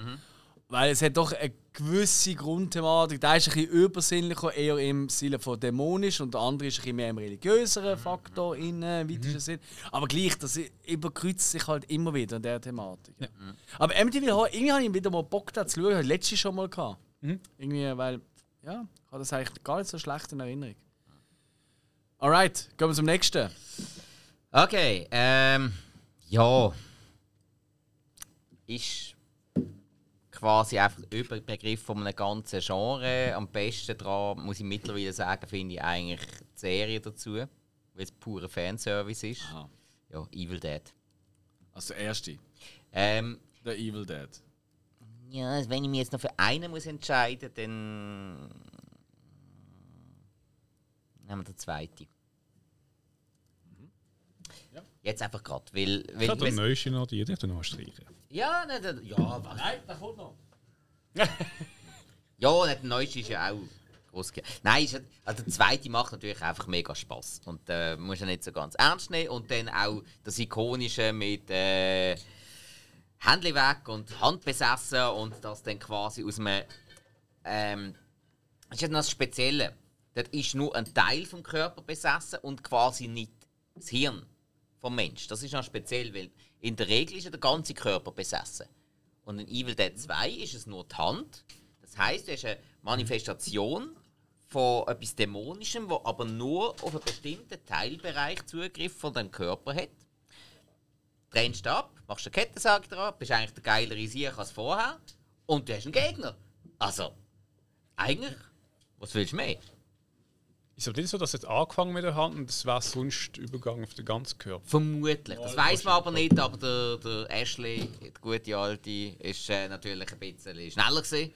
Weil es hat doch eine gewisse Grundthematik. Der ist ein bisschen übersinnlicher, eher im Sinne von dämonisch und der andere ist ein bisschen mehr im religiöseren Faktor in äh, weitesten Sinn. Aber gleich, das überkreuzt sich halt immer wieder in dieser Thematik. Aber Amityville Horror, irgendwie habe ich wieder mal Bock da zu schauen. Habe ich letztes schon mal gehabt. Irgendwie, weil, ja, habe das eigentlich gar nicht so schlecht in Erinnerung. Alright, gehen wir zum nächsten. Okay, ähm, ja. Ist quasi einfach der Überbegriff von einem ganzen Genre. Am besten daran, muss ich mittlerweile sagen, finde ich eigentlich die Serie dazu, weil es purer Fanservice ist. Aha. Ja, Evil Dead. Also der erste. Ähm, The Evil Dead. ja, wenn ich mich jetzt noch für einen muss entscheiden, dann nehmen wir den zweiten. Jetzt einfach gerade, weil, Ich weil, habe den neuesten noch, die darf noch streichen. ja, ne, ne, ja, was? Nein, der kommt noch. Ja, und der neueste ist ja auch groß. Nein, ist, also der zweite macht natürlich einfach mega Spaß und äh, muss ja nicht so ganz ernst nehmen. Und dann auch das ikonische mit äh, Händchen weg und Hand besessen und das dann quasi aus einem. Ähm, das ist ja noch das Spezielle. Dort ist nur ein Teil vom Körper besessen und quasi nicht das Hirn vom Mensch. Das ist noch speziell, weil in der Regel ist ja der ganze Körper besessen. Und in Evil Dead 2 ist es nur die Hand. Das heißt, es ist eine Manifestation von etwas Dämonischem, wo aber nur auf einen bestimmten Teilbereich Zugriff von deinem Körper hat. Trennst ab, machst eine Kettensäge dran, bist eigentlich der geilere Sieg als vorher und du hast einen Gegner. Also, eigentlich, was willst du mehr? Ist aber nicht so, dass jetzt angefangen mit der Hand und das wäre sonst Übergang auf den ganzen Körper? Vermutlich. Das weiß man aber nicht, aber der, der Ashley, der gute Alte, ist äh, natürlich ein bisschen schneller gewesen.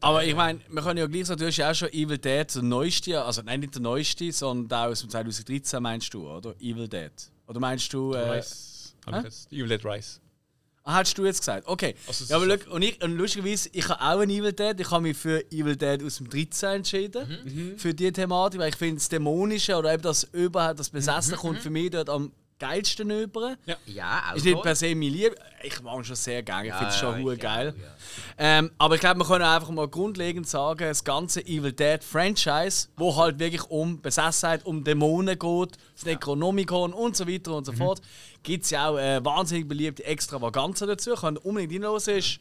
Aber ich meine, wir können ja gleich sagen, du hast ja auch schon Evil Dead, der neueste, also nein, nicht der neueste, sondern auch aus dem 2013 meinst du, oder? Evil Dead. Oder meinst du. Äh, Rice. Jetzt? Evil Dead Rice. Ah, hast du jetzt gesagt? Okay. Also, ja, aber look, und, ich, und lustigerweise, ich habe auch ein Evil Dead. Ich habe mich für Evil Dead aus dem 13 entschieden. Mhm. Für diese Thematik, weil ich finde, das Dämonische oder eben das überhaupt, das Besessen Mhm. kommt für mich dort am geilsten über. Ja, auch Ist nicht toll. per se mein Lieb. Ich mag schon sehr gerne. Ich Ja, finde es schon ja, geil. auch, ja. Ähm, aber ich glaube, wir können einfach mal grundlegend sagen, das ganze Evil Dead Franchise, wo halt wirklich um Besessenheit, um Dämonen geht, das Necronomicon und so weiter und so fort, gibt es ja auch äh, wahnsinnig beliebte Extravaganzen dazu. Könnt ihr unbedingt reinhören. Ist,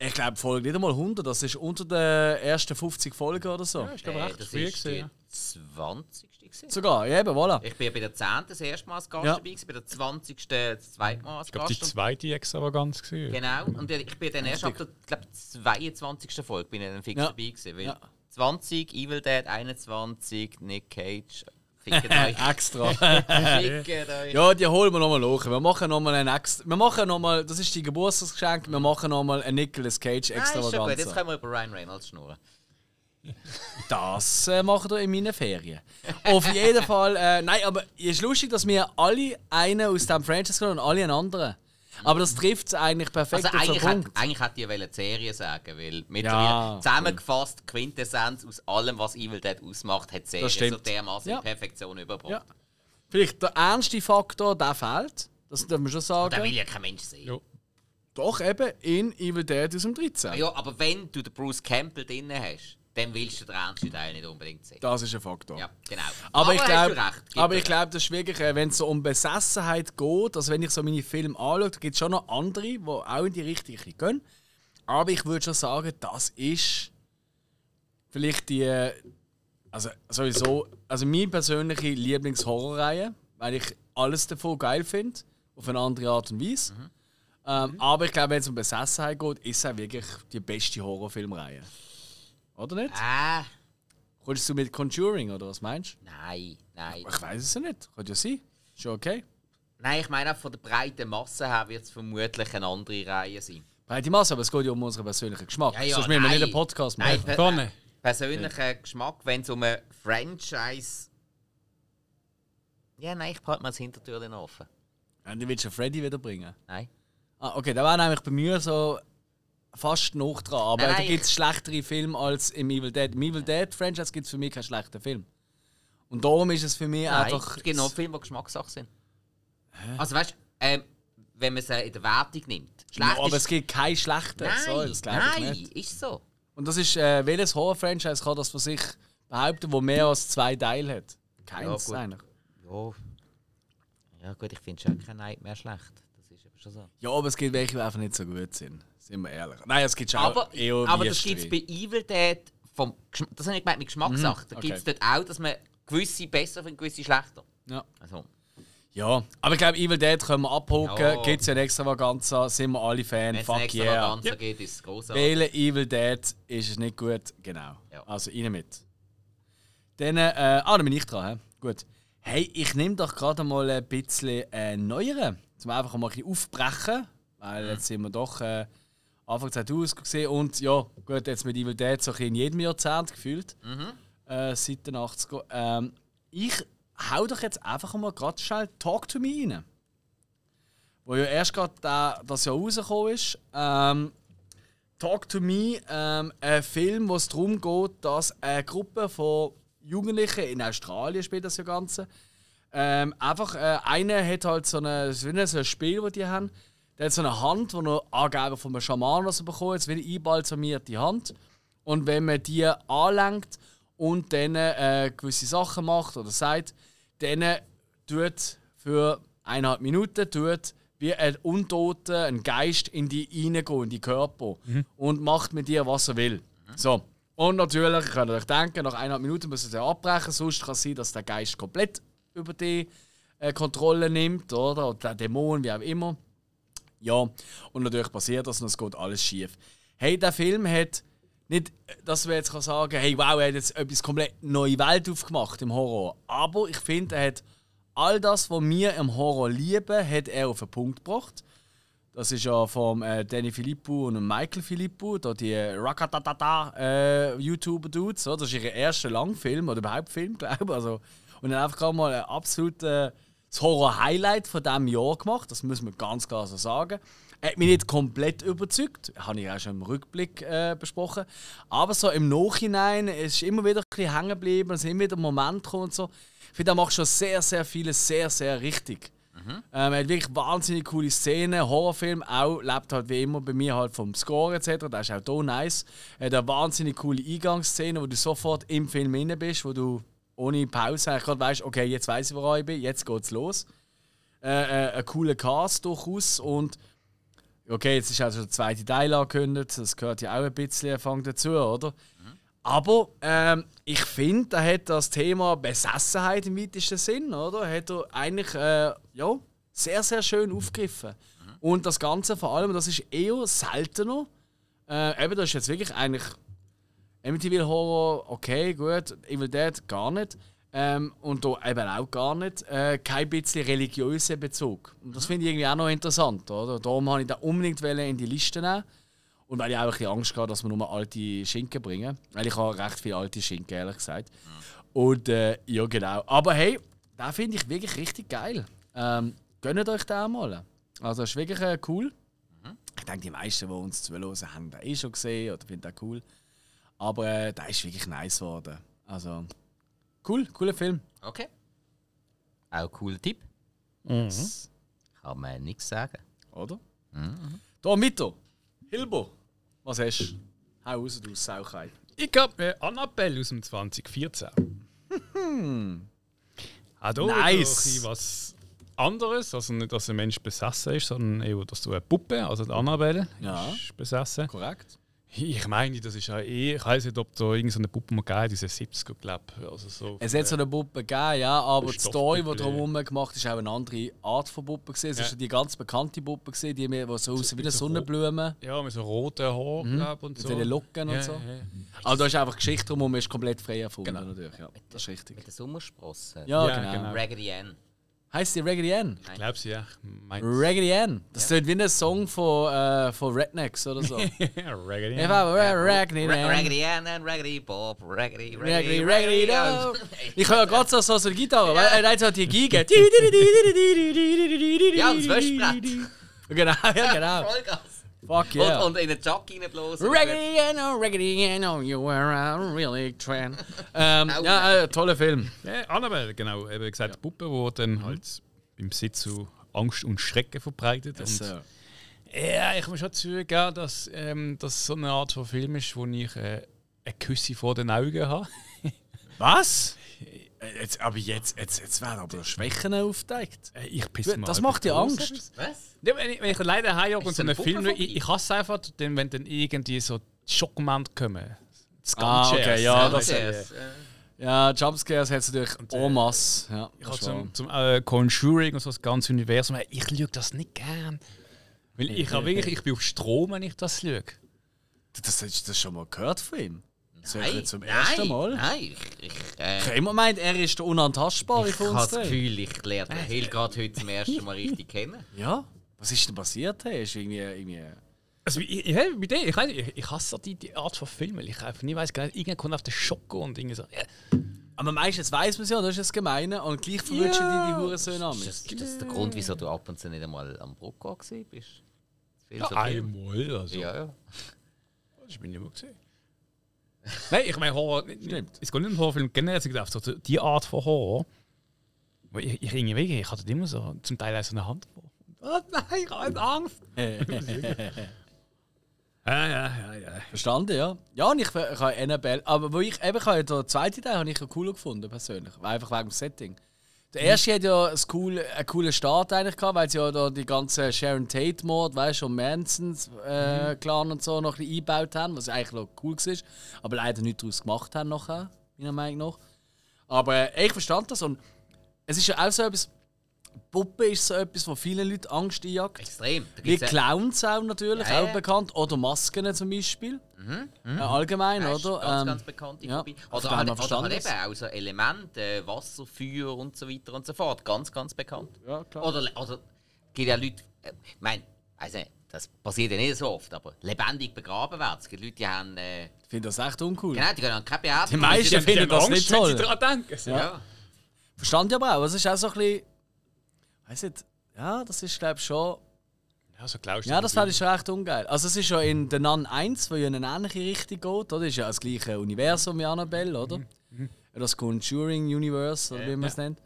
ich glaube, Folge nicht einmal 100, das ist unter den ersten 50 Folgen oder so. Ja, ist glaube Äh, recht das ist die gesehen. 20. gewesen. Sogar, ja eben, voilà. Ich bin bei der 10. das erste Mal als Gast Ja. dabei, gewesen, bei der 20. das zweite Mal als Ich glaube, die Gast. zweite Extravaganz gesehen. Genau, und ich bin dann erst ab der glaub, 22. Folge bin ich dann fix Ja. dabei gewesen, weil Ja. 20, Evil Dead, 21, Nick Cage. Extra. ja, die holen wir nochmal hoch. Wir machen nochmal ein extra. Wir machen nochmal, das ist die Geburtstagsgeschenk, wir machen nochmal ein Nicolas Cage Ah, ist schon gut, jetzt können wir über Ryan Reynolds schnurren. Das äh, machen wir in meinen Ferien. Auf jeden Fall, äh, nein, aber es ist lustig, dass wir alle einen aus diesem Franchise haben und alle einen anderen. Aber das trifft es eigentlich perfekt Also eigentlich, hat, eigentlich hätte ich eine Serie sagen weil mit Ja, der zusammengefasst Quintessenz aus allem, was Evil Dead ausmacht, hat die Serie so dermaßen Ja. in Perfektion überbracht. Ja. Vielleicht der ernste Faktor, der fehlt. Das dürfen wir schon Da will sagen. ja kein Mensch sehen. Ja. Doch eben in Evil Dead aus dem 13. Ja, aber wenn du den Bruce Campbell drin hast, dann willst du den Teil nicht unbedingt sehen. Das ist ein Faktor. Ja, genau. Aber, ich hast glaube, aber ich glaube, das ist wirklich, äh, wenn es so um Besessenheit geht, also wenn ich so meine Filme anschaue, da gibt es schon noch andere, die auch in die Richtung gehen. Aber ich würde schon sagen, das ist vielleicht die, äh, also sowieso, also meine persönliche Lieblingshorrorreihe, weil ich alles davon geil finde, auf eine andere Art und Weise. Mhm. Ähm, aber ich glaube, wenn es um Besessenheit geht, ist es auch wirklich die beste Horrorfilmreihe. Oder nicht? Ah, Kommst du mit Conjuring oder was meinst du? nein, nein. Ich weiß es ja nicht. Könnte ja sein. Ist schon okay. Nein, ich meine, auch von der breiten Masse her wird es vermutlich eine andere Reihe sein. Breite Masse, aber es geht ja um unseren persönlichen Geschmack. Ja, ja, Sonst müssen wir nein. nicht einen Podcast Nein, machen. per Vorne. persönlicher Geschmack, wenn es um ein Franchise. Ja, nein, ich behalte mal das Hintertürchen offen. Und du willst ja Freddy wiederbringen. Nein. Ah, okay, da war nämlich bei mir so fast noch dran. Aber Nein, da nein, gibt es schlechtere Filme als im Evil Dead. Im Evil Dead Franchise gibt es für mich keinen schlechten Film. Und darum ist es für mich Nein, einfach. es gibt noch Filme, die Geschmackssache sind. Also weißt du, ähm, wenn man sie in der Wertung nimmt. Schlecht aber ist, es gibt keinen schlechten. Nein, Sorry, das glaube ich nein, nicht. ist so. Und das ist, äh, welches Horror-Franchise kann das von sich behaupten, wo mehr als zwei Teile hat? Keins gut. eigentlich. Ja. Ja gut, ich finde schon kein Nightmare schlecht. Das ist aber schon so. Ja, aber es gibt welche, die einfach nicht so gut sind. Sind wir ehrlich. Nein, es gibt schon Aber, eher aber das gibt es bei Evil Dead vom das habe ich gemeint mit Geschmackssache. Da okay. gibt es dort auch, dass man gewisse besser findet, gewisse schlechter. Ja. Also, Ja, aber ich glaube, Evil Dead können wir abhaken. Ja. Gibt es ja ein Extravaganza, sind wir alle Fan. wenn es Fuck yeah. Vaganza geht, ist es großartig. Wählen Evil Dead ist es nicht gut. Genau. Ja. Also rein mit. Dann, äh, ah, dann bin ich dran. He? Gut. Hey, ich nehme doch gerade mal ein bisschen äh, neueren, um einfach mal ein bisschen aufbrechen. Weil Mhm. jetzt sind wir doch äh, Anfang 2000 gesehen und ja, gut, jetzt mit Evil Dead so ein in jedem Jahrzehnt gefühlt. Mhm. Äh, seit den 80er. Ähm, ich hau doch jetzt einfach mal gerade schnell Talk to Me rein. Wo ja erst gerade da- das Jahr rausgekommen ist. Ähm, Talk to Me, ähm, ein Film, wo es darum geht, dass eine Gruppe von Jugendlichen in Australien spielt das ja Ganze. Ähm, einfach, äh, einer hat halt so, eine, so ein Spiel, das die haben. Der hat so eine Hand, die er angeblich von einem Schaman was er bekommen hat, wie eine einbalsamierte Hand. Und wenn man die anlenkt und dann äh, gewisse Sachen macht oder sagt, dann tut für eineinhalb Minuten tut wie ein Untoter, ein Geist in die reingehen, in die Körper und macht mit dir, was er will. So. Und natürlich könnt ihr euch denken, nach eineinhalb Minuten müssen sie abbrechen, sonst kann es sein, dass der Geist komplett über die äh, Kontrolle nimmt, oder? Oder der Dämon, wie auch immer. Ja, und natürlich passiert das und es geht alles schief. Hey, der Film hat nicht, dass wir jetzt kann sagen hey, wow, er hat jetzt etwas komplett neue Welt aufgemacht im Horror. Aber ich finde, er hat all das, was wir im Horror lieben, hat er auf den Punkt gebracht. Das ist ja vom äh, Danny Filippo und Michael Filippo, da die Rakatatata äh. So. Das ist ihr erster Langfilm oder überhaupt Film, glaube ich. Also, und dann einfach mal ein absolutes das Horror-Highlight von diesem Jahr gemacht, das muss man ganz klar so sagen. Er hat mich nicht komplett überzeugt, habe ich auch schon im Rückblick äh, besprochen. Aber so im Nachhinein es ist immer wieder ein bisschen hängen geblieben, es sind immer wieder Momente gekommen und so. Ich finde, er macht schon sehr, sehr vieles sehr, sehr richtig. Ähm, er hat wirklich wahnsinnig coole Szenen, Horrorfilm, auch lebt halt wie immer bei mir halt vom Score etc. Das ist auch hier nice. Er hat eine wahnsinnig coole Eingangsszene, wo du sofort im Film inne bist, wo du ohne Pause eigentlich gerade weißt, okay, jetzt weiß ich, wo ich bin, jetzt geht's los. Äh, äh, ein cooler Cast durchaus und okay, jetzt ist also der zweite Teil angekündigt, das gehört ja auch ein bisschen Fang dazu, oder? Aber ähm, ich finde, er hat das Thema Besessenheit im weitesten Sinn, oder? Hat er eigentlich äh, ja, sehr, sehr schön aufgegriffen. Und das Ganze vor allem, das ist eher seltener. Äh, eben, das ist jetzt wirklich eigentlich Amityville Horror, okay, gut. Evil Dead gar nicht. Ähm, und da eben auch gar nicht. Äh, kein bisschen religiöser Bezug. Und das finde ich irgendwie auch noch interessant. Oder? Darum wollte ich da unbedingt in die Liste nehmen. Und weil ich auch ein bisschen Angst hatte, dass wir nur alte Schinken bringen. Weil ich habe recht viele alte Schinken, ehrlich gesagt. Und äh, ja, genau. Aber hey, den finde ich wirklich richtig geil. Ähm, gönnt euch den mal. Also, ist wirklich äh, cool. Ich denke, die meisten, die uns zuhören, haben den eh schon gesehen oder finden den cool. Aber äh, der ist wirklich nice geworden. Also, cool, cooler Film. Okay. Auch cooler Tipp. Mhm. Kann man nichts sagen. Oder? Da, Mito. Hilbo. Was hast du? Hau raus, du Sauchei. Ich glaube, äh, Annabelle aus dem 2014. Auch da Nice. was anderes. Also nicht, dass ein Mensch besessen ist, sondern eher, dass du eine Puppe, also die Annabelle, Ja. ist besessen. Korrekt. Ich meine, das ist ja eh. Ich weiß nicht, ob da irgendeine so eine Puppe mal gegeben hat, diese 70er, glaube ich. Also so Es hat so eine Puppe gegeben, ja, aber die Story, die drumherum gemacht ist, auch eine andere Art von Puppe. Gewesen. Es Ja. ist die ganz bekannte Puppe, gewesen, die mir die so aussieht wie eine so Sonnenblume. ja, mit so roten Haaren, glaube und Mit so. den Locken und Ja, so. ja. Also da ist einfach Geschichte drumherum, ist komplett frei erfunden Genau. natürlich. Ja, das ist richtig. Mit der Sommersprosse. Ja, Ja, genau. genau. Raggedy Ann. Heißt die Raggedy Ann? Ich glaube sie, ja. Meint Raggedy Ann. Das klingt wie ein Song von, äh, von Rednecks oder so. Raggedy. If I were a Raggedy Ra Ann. Raggedy Ann and Raggedy Bob. Raggedy, Raggedy, Raggedy, Raggedy. Ich höre gerade so, so, eine Gitarre, weil er hat so die Geige. Ja, das Wäschbrett. Genau, ja, genau. Vollgas. Fuck yeah. Und, und in den Jock reinblasen. Raggedy Ann, oh, oh, you were a really trend. Ähm, ja, äh, toller Film. Ja, Annabelle, genau. Eben gesagt, die Puppe, die dann halt beim Sitz so Angst und Schrecken verbreitet. Das, und Ja, ich muss schon zugeben, dass ähm, das so eine Art von Film ist, wo ich äh, ein Küsse vor den Augen habe. was? Äh, Jetzt, aber jetzt, jetzt, jetzt werden aber Schwächen aufgedeckt. Äh, ich pisse mal Das macht dir. Angst. Was? Ja, wenn, ich, wenn ich leider heimjage und Ist so einen eine Film, ich, ich hasse es einfach, denn wenn dann irgendwie so Schockmomente kommen. Das Ah, okay, ja, das, äh, Yes. Ja, Jumpscares hat es natürlich en masse. Ja, Ich habe ist zum, zum äh, Conjuring und so das ganze Universum, äh, ich schaue das nicht gern. Weil ich, habe wirklich, ich bin auf Strom, wenn ich das schaue. Das hast du das schon mal gehört von ihm? Nein, jetzt zum nein, ersten Mal. Nein, ich, ich, äh, immer gemeint, er ist der Unantastbare ich habe das. Gefühl, ich lerne den Hill gerade heute zum ersten Mal richtig kennen. Ja? Was ist denn passiert? Hey? Ist irgendwie, irgendwie... Also, ich, ich, bei dir, ich, ich, ich hasse so die, die Art von Filmen. Ich einfach nie weiß, irgendwann kommt auf den Schock und irgendwie so. Ja. Aber meistens weiß man es ja, das ist das Gemeine. Und gleich verwünschen Ja. die die Hurensöhne an Ist das, ist das der Grund, wieso du ab und zu nicht einmal am Brucko gewesen bist? Ja, so einmal. Also. Ja, ja. Das bin ich immer gesehen. Nein, ich meine Horror. Stimmt. Es geht nicht um Horrorfilm generell, ich gedacht, so die Art von Horror. Ich, ich irgendwie, ich hatte immer so zum Teil auch so eine Hand vor. Oh nein, ich habe Angst. Ja, ja, ja, ja. Verstanden, ja. Ja, und ich, ich habe Annabelle, aber wo ich eben ich habe den zweiten Teil habe ich ja cooler gefunden, persönlich. Einfach wegen dem Setting. Der erste hat ja ein cool, einen coolen Start eigentlich gehabt, weil sie ja da die ganze Sharon Tate Mord, weißt du, und Mansons äh, Clan und so noch ein bisschen eingebaut haben, was eigentlich noch cool war, aber leider nichts daraus gemacht haben nachher, meiner Meinung nach. Aber äh, ich verstand das und es ist ja auch so etwas, Puppe ist so etwas, wo vielen Leuten Angst einjagt. Extrem. Wie Clowns auch natürlich, Ja, auch ja. bekannt. Oder Masken zum Beispiel. Äh, allgemein, Ja, oder? Ganz, Ähm, ganz bekannt. ja. Vorbei. Von Oder, halt, oder verstanden halt eben auch so Elemente, äh, Wasser, Feuer und so weiter und so fort. Ganz, ganz bekannt. Ja, klar. Oder, oder gibt ja Leute, äh, ich meine, also, das passiert ja nicht so oft, aber lebendig begraben werden. Es gibt Leute, die haben, äh, Ich finde das echt uncool. genau, die gehen an keine Beerdigung. Die meisten finden das Angst, nicht wenn sie toll. daran denken. Ja. Ja. Verstand ich aber auch. Es ist auch so ein bisschen. Weiss nicht. Ja, das ist, glaube ich, schon. Ja, so glaubst du Ja, das fände ich schon recht ungeil. Also, es ist ja in The Nun 1, wo ja in eine ähnliche Richtung geht, oder? Das ist ja das gleiche Universum wie Annabelle, oder? Mhm. Ja, Das Conjuring Universe, oder wie man es nennt.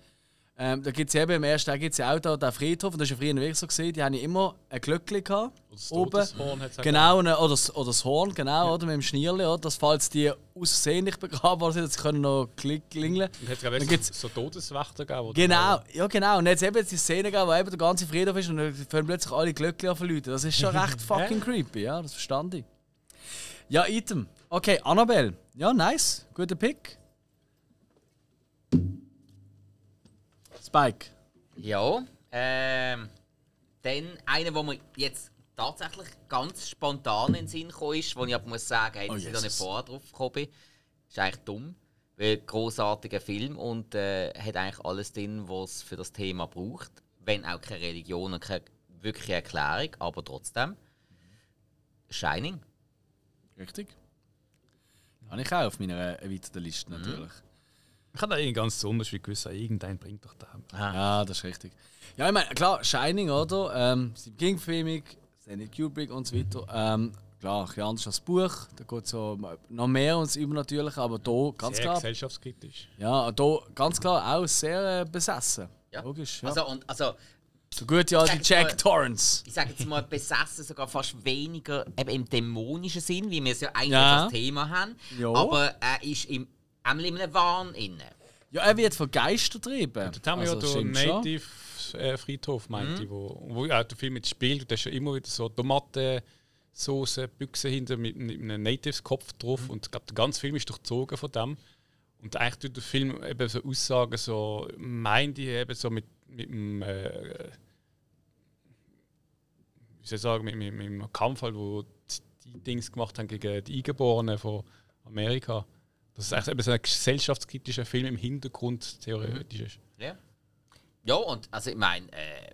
Ähm, da gibt es eben im ersten Teil gibt's ja auch da den Friedhof, und das ja früher wirklich so gesehen, die haben ja immer ein Glöckchen gehabt. das Oben. Todeshorn auch Genau, und, oder, das, oder das Horn, genau, oder? Mit dem Schnierli, oder? Dass falls die aussehentlich begraben worden sind, dass sie können noch klingeln. Und hat es gibt's- so Todeswächter gegeben? Genau, ja genau. Und jetzt eben die Szene, gegeben, wo eben der ganze Friedhof ist und dann fangen plötzlich alle Glöckchen an zu läuten. Das ist schon recht fucking creepy, ja, das verstand ich. Ja, Item. Okay, Annabelle. Ja, nice. Guter Pick. Spike. Ja, ähm, dann einer, wo mir jetzt tatsächlich ganz spontan in den Sinn gekommen ist, wo ich aber muss sagen, hey, Oh, dass ich da nicht vorher drauf gekommen bin, ist eigentlich dumm. Weil großartiger Film und äh, hat eigentlich alles drin, was es für das Thema braucht. Wenn auch keine Religion und keine wirkliche Erklärung, aber trotzdem. Shining. Richtig. Habe ich auch auf meiner erweiterten Liste natürlich. Ich habe da irgendwie ganz besonders wie gewusst, irgendein bringt doch da. Ja, das ist richtig. Ja, ich meine, klar, Shining, oder? Ähm, Stephen King-Filmung, Stanley Kubrick und so weiter. Ähm, klar, ein bisschen anders als das Buch. Da geht so noch mehr ums Übernatürliche, aber hier ganz Sehr klar. gesellschaftskritisch. Ja, hier ganz klar auch sehr äh, besessen. Ja. Logisch. Ja. Also, und, also, so gut ja die Jack mal- Torrance. ich sage jetzt mal, besessen sogar fast weniger eben im dämonischen Sinn, wie wir es ja eigentlich Ja. als Thema haben. Ja. Aber er ist im, einmal in einem Wahn inne. Ja, er wird von Geistern getrieben. Dort haben wir Also, ja den stimmt schon. Native äh, Friedhof, meinte ich, wo, wo ja, der Film mit spielt. Da ist ja immer wieder so Tomatensauce, Büchse hinter mit, mit einem Natives-Kopf drauf. Und ich glaube, der ganze Film ist durchzogen von dem. Und eigentlich tut der Film eben so Aussagen, so meint ich eben so mit, mit dem, äh, wie soll ich sagen, mit, mit, mit dem Kampf, halt, wo die, die Dings gemacht haben gegen die Eingeborenen von Amerika. Das ist eigentlich so ein gesellschaftskritischer Film im Hintergrund theoretisch ist. Ja. Ja, und also ich meine, äh,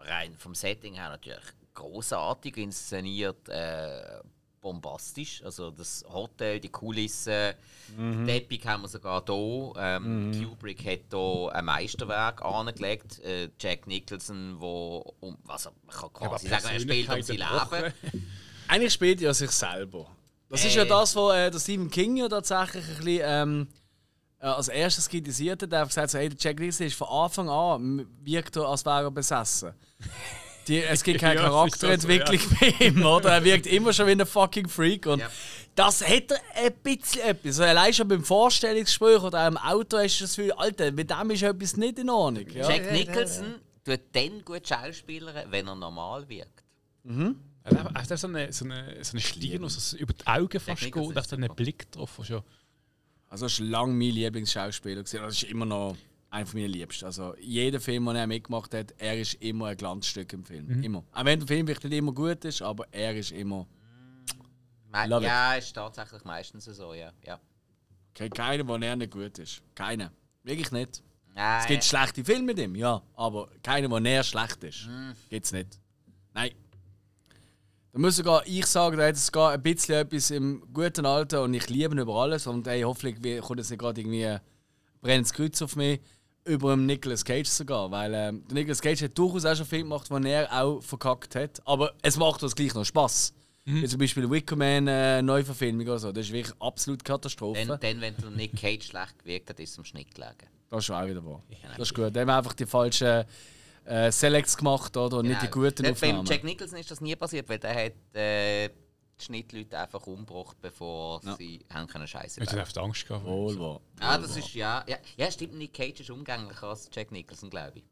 rein vom Setting her natürlich großartig inszeniert, äh, bombastisch. Also das Hotel, die Kulissen, Mhm. den Teppich haben wir sogar hier. Ähm, Kubrick hat hier ein Meisterwerk angelegt. Äh, Jack Nicholson, wo um, also man kann quasi sagen, er spielt um sein Leben. Eigentlich spielt er sich selber. Das ist ja Äh. das, was äh, der Stephen King ja tatsächlich ein bisschen ähm, äh, als erstes kritisiert hat. Er hat gesagt, so, hey, der Jack Nicholson ist von Anfang an wirkt er, als wäre er besessen. Die, es gibt keine Ja, es ist Charakterentwicklung bei ihm, oder? Er wirkt immer schon wie ein fucking Freak. Und Ja. das hat er ein bisschen etwas. Also allein schon beim Vorstellungsgespräch oder auch im Auto hast du das Gefühl, Alter, mit dem ist etwas nicht in Ordnung. Ja. Jack Nicholson tut dann gut schauspielern, wenn er normal wirkt. Er hat einfach so eine, so eine, so eine Stirn, die so über die Augen fast Technik, geht, das und ist hat einen. Blick drauf. Schon. Also das war lange mein Lieblingsschauspieler. gewesen. Das ist immer noch einer von meinen Liebsten. Also jeder Film, den er mitgemacht hat, er ist immer ein Glanzstück im Film. Immer. Auch wenn der Film vielleicht nicht immer gut ist, aber er ist immer... Me Love ja, ist tatsächlich meistens so, ja. ja. Okay, keiner, wo er nicht gut ist. Keiner. Wirklich nicht. Nein, Es gibt schlechte Filme mit ihm, ja. Aber keiner, wo er schlecht ist. Gibt's nicht. Nein. Da muss sogar ich sagen, da hat es sogar ein bisschen etwas im guten Alter und ich liebe ihn über alles. Und ey, hoffentlich kommt jetzt nicht gerade irgendwie ein brennendes Kreuz auf mich. Über dem Nicolas Cage sogar. Weil ähm, der Nicolas Cage hat durchaus auch schon Filme gemacht, die er auch verkackt hat. Aber es macht uns gleich noch Spaß. Wie zum Beispiel Wickerman äh, Neuverfilmung oder so. Das ist wirklich absolut Katastrophe. Dann, dann, wenn der Nick Cage schlecht gewirkt hat, ist es am Schnitt gelegen. Das ist schon auch wieder wahr. Das ist gut. Wir einfach die falschen äh, Selects gemacht oder? und nicht die guten Äh, Aufnahmen. Beim Jack Nicholson ist das nie passiert, weil der hat äh, die Schnittleute einfach umgebracht, bevor sie haben können Scheiße Ich bauen. hatte Angst gehabt. Wohl wahr. Ah, das ist ja, ja. Ja, stimmt, Nick Cage ist umgänglicher als Jack Nicholson, glaube ich.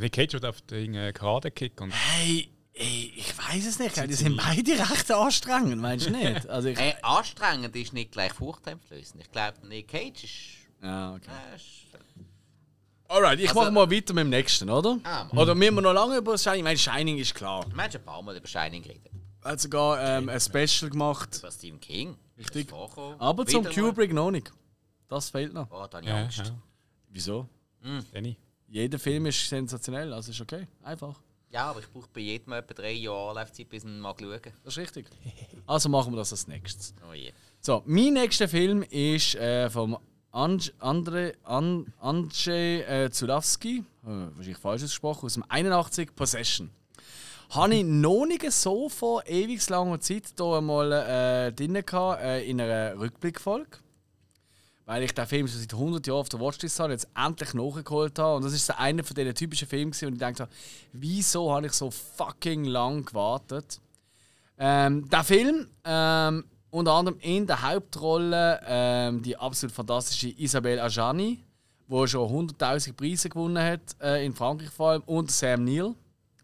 Der Cage wird auf den äh, gerade Kick und Hey, ey, ich weiß es nicht. Die sind beide recht anstrengend, meinst du nicht? Also ich, Äh, anstrengend ist nicht gleich furchteinflößend. Ich glaube, Nick Cage ist. ja, okay. Äh, ist Alright, ich Also- mache mal weiter mit dem nächsten, oder? Ah, oder müssen wir noch lange über Shining? Ich meine, Shining ist klar. wir haben schon ein paar Mal über Shining geredet. Er hat sogar ähm, ein Special gemacht. Über Stephen King. Richtig. Aber zum. Kubrick noch nicht. Das fehlt noch. Oh, da habe ich ja, Angst. ja. Wieso? Danny. Jeder Film ist sensationell, also ist okay. Einfach. Ja, aber ich brauche bei jedem etwa drei Jahre Laufzeit, bis ich ihn mal schauen. Das ist richtig. Also machen wir das als nächstes. Oh je. So, mein nächster Film ist äh, vom Andre, An Andrzej äh, Zulawski, äh, wahrscheinlich falsch ausgesprochen, aus dem 81 Possession. Habe ich noch nicht so vor ewig langer Zeit hier einmal äh, drin gehabt, äh, in einer Rückblickfolge. Weil ich den Film schon seit 100 Jahren auf der Watchlist habe, jetzt endlich nachgeholt habe. Und das ist einer von diesen typischen Filmen, und ich dachte, wieso habe ich so fucking lang gewartet? Ähm, der Film, ähm, unter anderem in der Hauptrolle ähm, die absolut fantastische Isabelle Adjani, die schon 100.000 Preise gewonnen hat, äh, in Frankreich vor allem, und Sam Neill.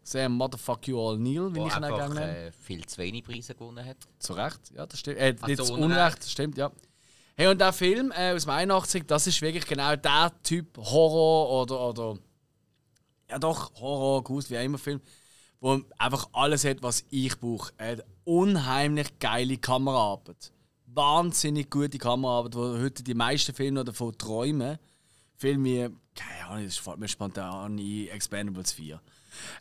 Sam Motherfuck You All Neil, wie ich ihn gerne äh, viel zu wenig Preise gewonnen hat. Zu Recht, ja, das stimmt. Äh, nicht zu Unrecht. Unrecht, das stimmt, ja. Hey, und der Film äh, aus dem 81, das ist wirklich genau der Typ Horror oder, oder ja doch, Horror, Grusel, wie auch immer Film, wo einfach alles hat, was ich brauche. Er hat unheimlich geile Kameraarbeit. Wahnsinnig gute Kameraarbeit, wo heute die meisten Filme davon träumen. Filme keine Ahnung, das fällt mir spontan ein, Expendables 4.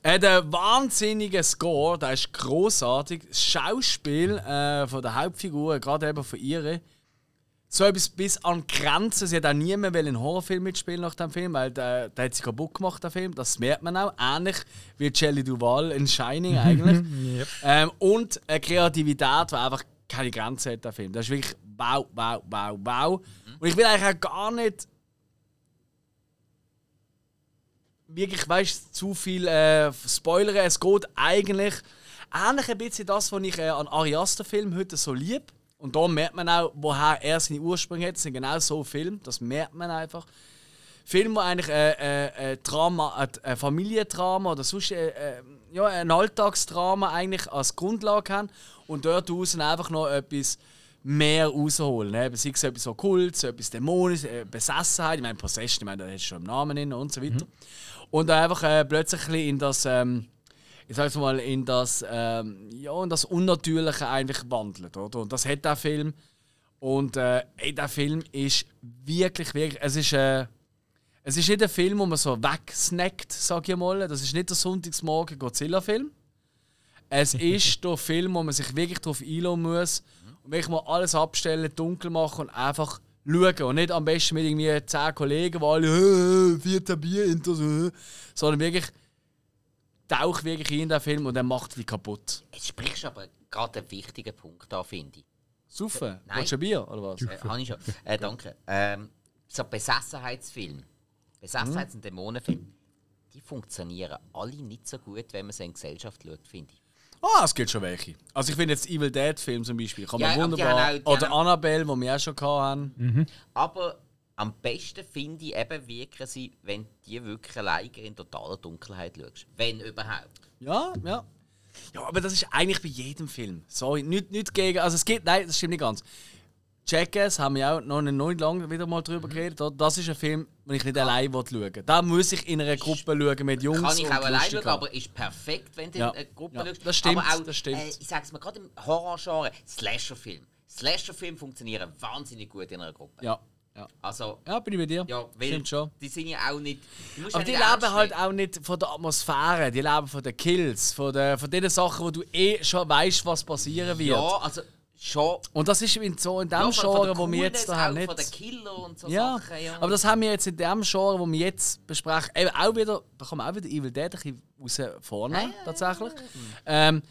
Er hat einen wahnsinnigen Score, der ist großartig. Das Schauspiel äh, von der Hauptfigur, gerade eben von ihr, so etwas bis an Grenzen. Sie hat auch niemand einen Horrorfilm mitspielen nach dem Film, weil der, der hat sie kaputt gemacht, der Film. Das merkt man auch. Ähnlich wie Shelley Duval in Shining eigentlich. ähm, und eine Kreativität, die einfach keine Grenzen hat, der Film. Das ist wirklich wow, wow, wow, wow. Und ich will eigentlich auch gar nicht wirklich, weißt zu viel äh, spoilern. Es geht eigentlich ähnlich ein bisschen das, was ich äh, an Ari Aster Film heute so lieb. Und da merkt man auch, woher er seine Ursprünge hat. Es sind genau so Filme, das merkt man einfach. Filme, die eigentlich äh, äh, äh, Drama, ein Familiendrama oder sonst äh, ja, ein Alltagsdrama eigentlich als Grundlage haben und dort draußen einfach noch etwas mehr rausholen. Ne? Sei es etwas Okkult, etwas Dämonisches, Besessenheit, ich meine Possession, ich meine, das ist schon im Namen drin und so weiter. Und dann einfach äh, plötzlich ein in das, ähm, ich sag's mal, in das, ähm, ja, in das Unnatürliche eigentlich wandelt. Oder? Und das hat der Film. Und äh, ey, der Film ist wirklich, wirklich, es ist, äh, es ist nicht ein Film, wo man so wegsnackt, sag ich mal. Das ist nicht der Sonntagsmorgen Godzilla-Film. Es ist der Film, wo man sich wirklich darauf einlassen muss und wirklich mal alles abstellen, dunkel machen und einfach schauen. Und nicht am besten mit irgendwie zehn Kollegen, die alle äh, vier Bier äh, sondern wirklich tauch wirklich in den Film und er macht die kaputt. Jetzt sprichst du aber gerade einen wichtigen Punkt an, finde ich. Saufen? Nein. Willst du ein Bier oder was? Äh, habe ich schon. Äh, danke. Ähm, so Besessenheitsfilm, Besessenheits- und Dämonenfilm, die funktionieren alle nicht so gut, wenn man sie in Gesellschaft schaut, finde ich. Ah, es gibt schon welche. Also ich finde jetzt Evil Dead Film zum Beispiel, kann man Ja, die wunderbar. auch- die Oder haben- Annabelle, wo wir auch schon hatten. Aber am besten finde ich eben wirken sie, wenn die wirklich alleine in totaler Dunkelheit schaust. Wenn überhaupt. Ja, ja. Ja, aber das ist eigentlich bei jedem Film. Sorry, nicht, nicht gegen. Also es geht. Nein, das stimmt nicht ganz. Jackass haben wir auch noch nicht lange wieder mal Mhm. drüber geredet. oder? Das ist ein Film, den ich nicht allein schauen will. Da muss ich in einer Gruppe schauen mit Jungs. Kann ich auch allein schauen, aber ist perfekt, wenn du Ja. in einer Gruppe Ja, schaust. das stimmt, aber auch, das stimmt. Äh, ich sag's mal, gerade im Horrorgenre, Slasher-Film. Slasher-Filme funktionieren wahnsinnig gut in einer Gruppe. Ja, ja. Also, Ja, bin ich bei dir. ja, weil Stimmt schon. die sind ja auch nicht... Aber ja die nicht leben halt nehmen. auch nicht von der Atmosphäre, die leben von den Kills, von, der, von den Sachen, wo du eh schon weißt, was passieren wird. Ja, also schon... Und das ist in, so in dem ja, Genre, wo wir jetzt da haben, auch, Von den nicht. Killer und so Ja, Sachen. Ja. aber das haben wir jetzt in dem Genre, wo wir jetzt besprechen, eben auch wieder, da man auch wieder Evil Dead ein bisschen raus vorne, ja, tatsächlich. Ähm,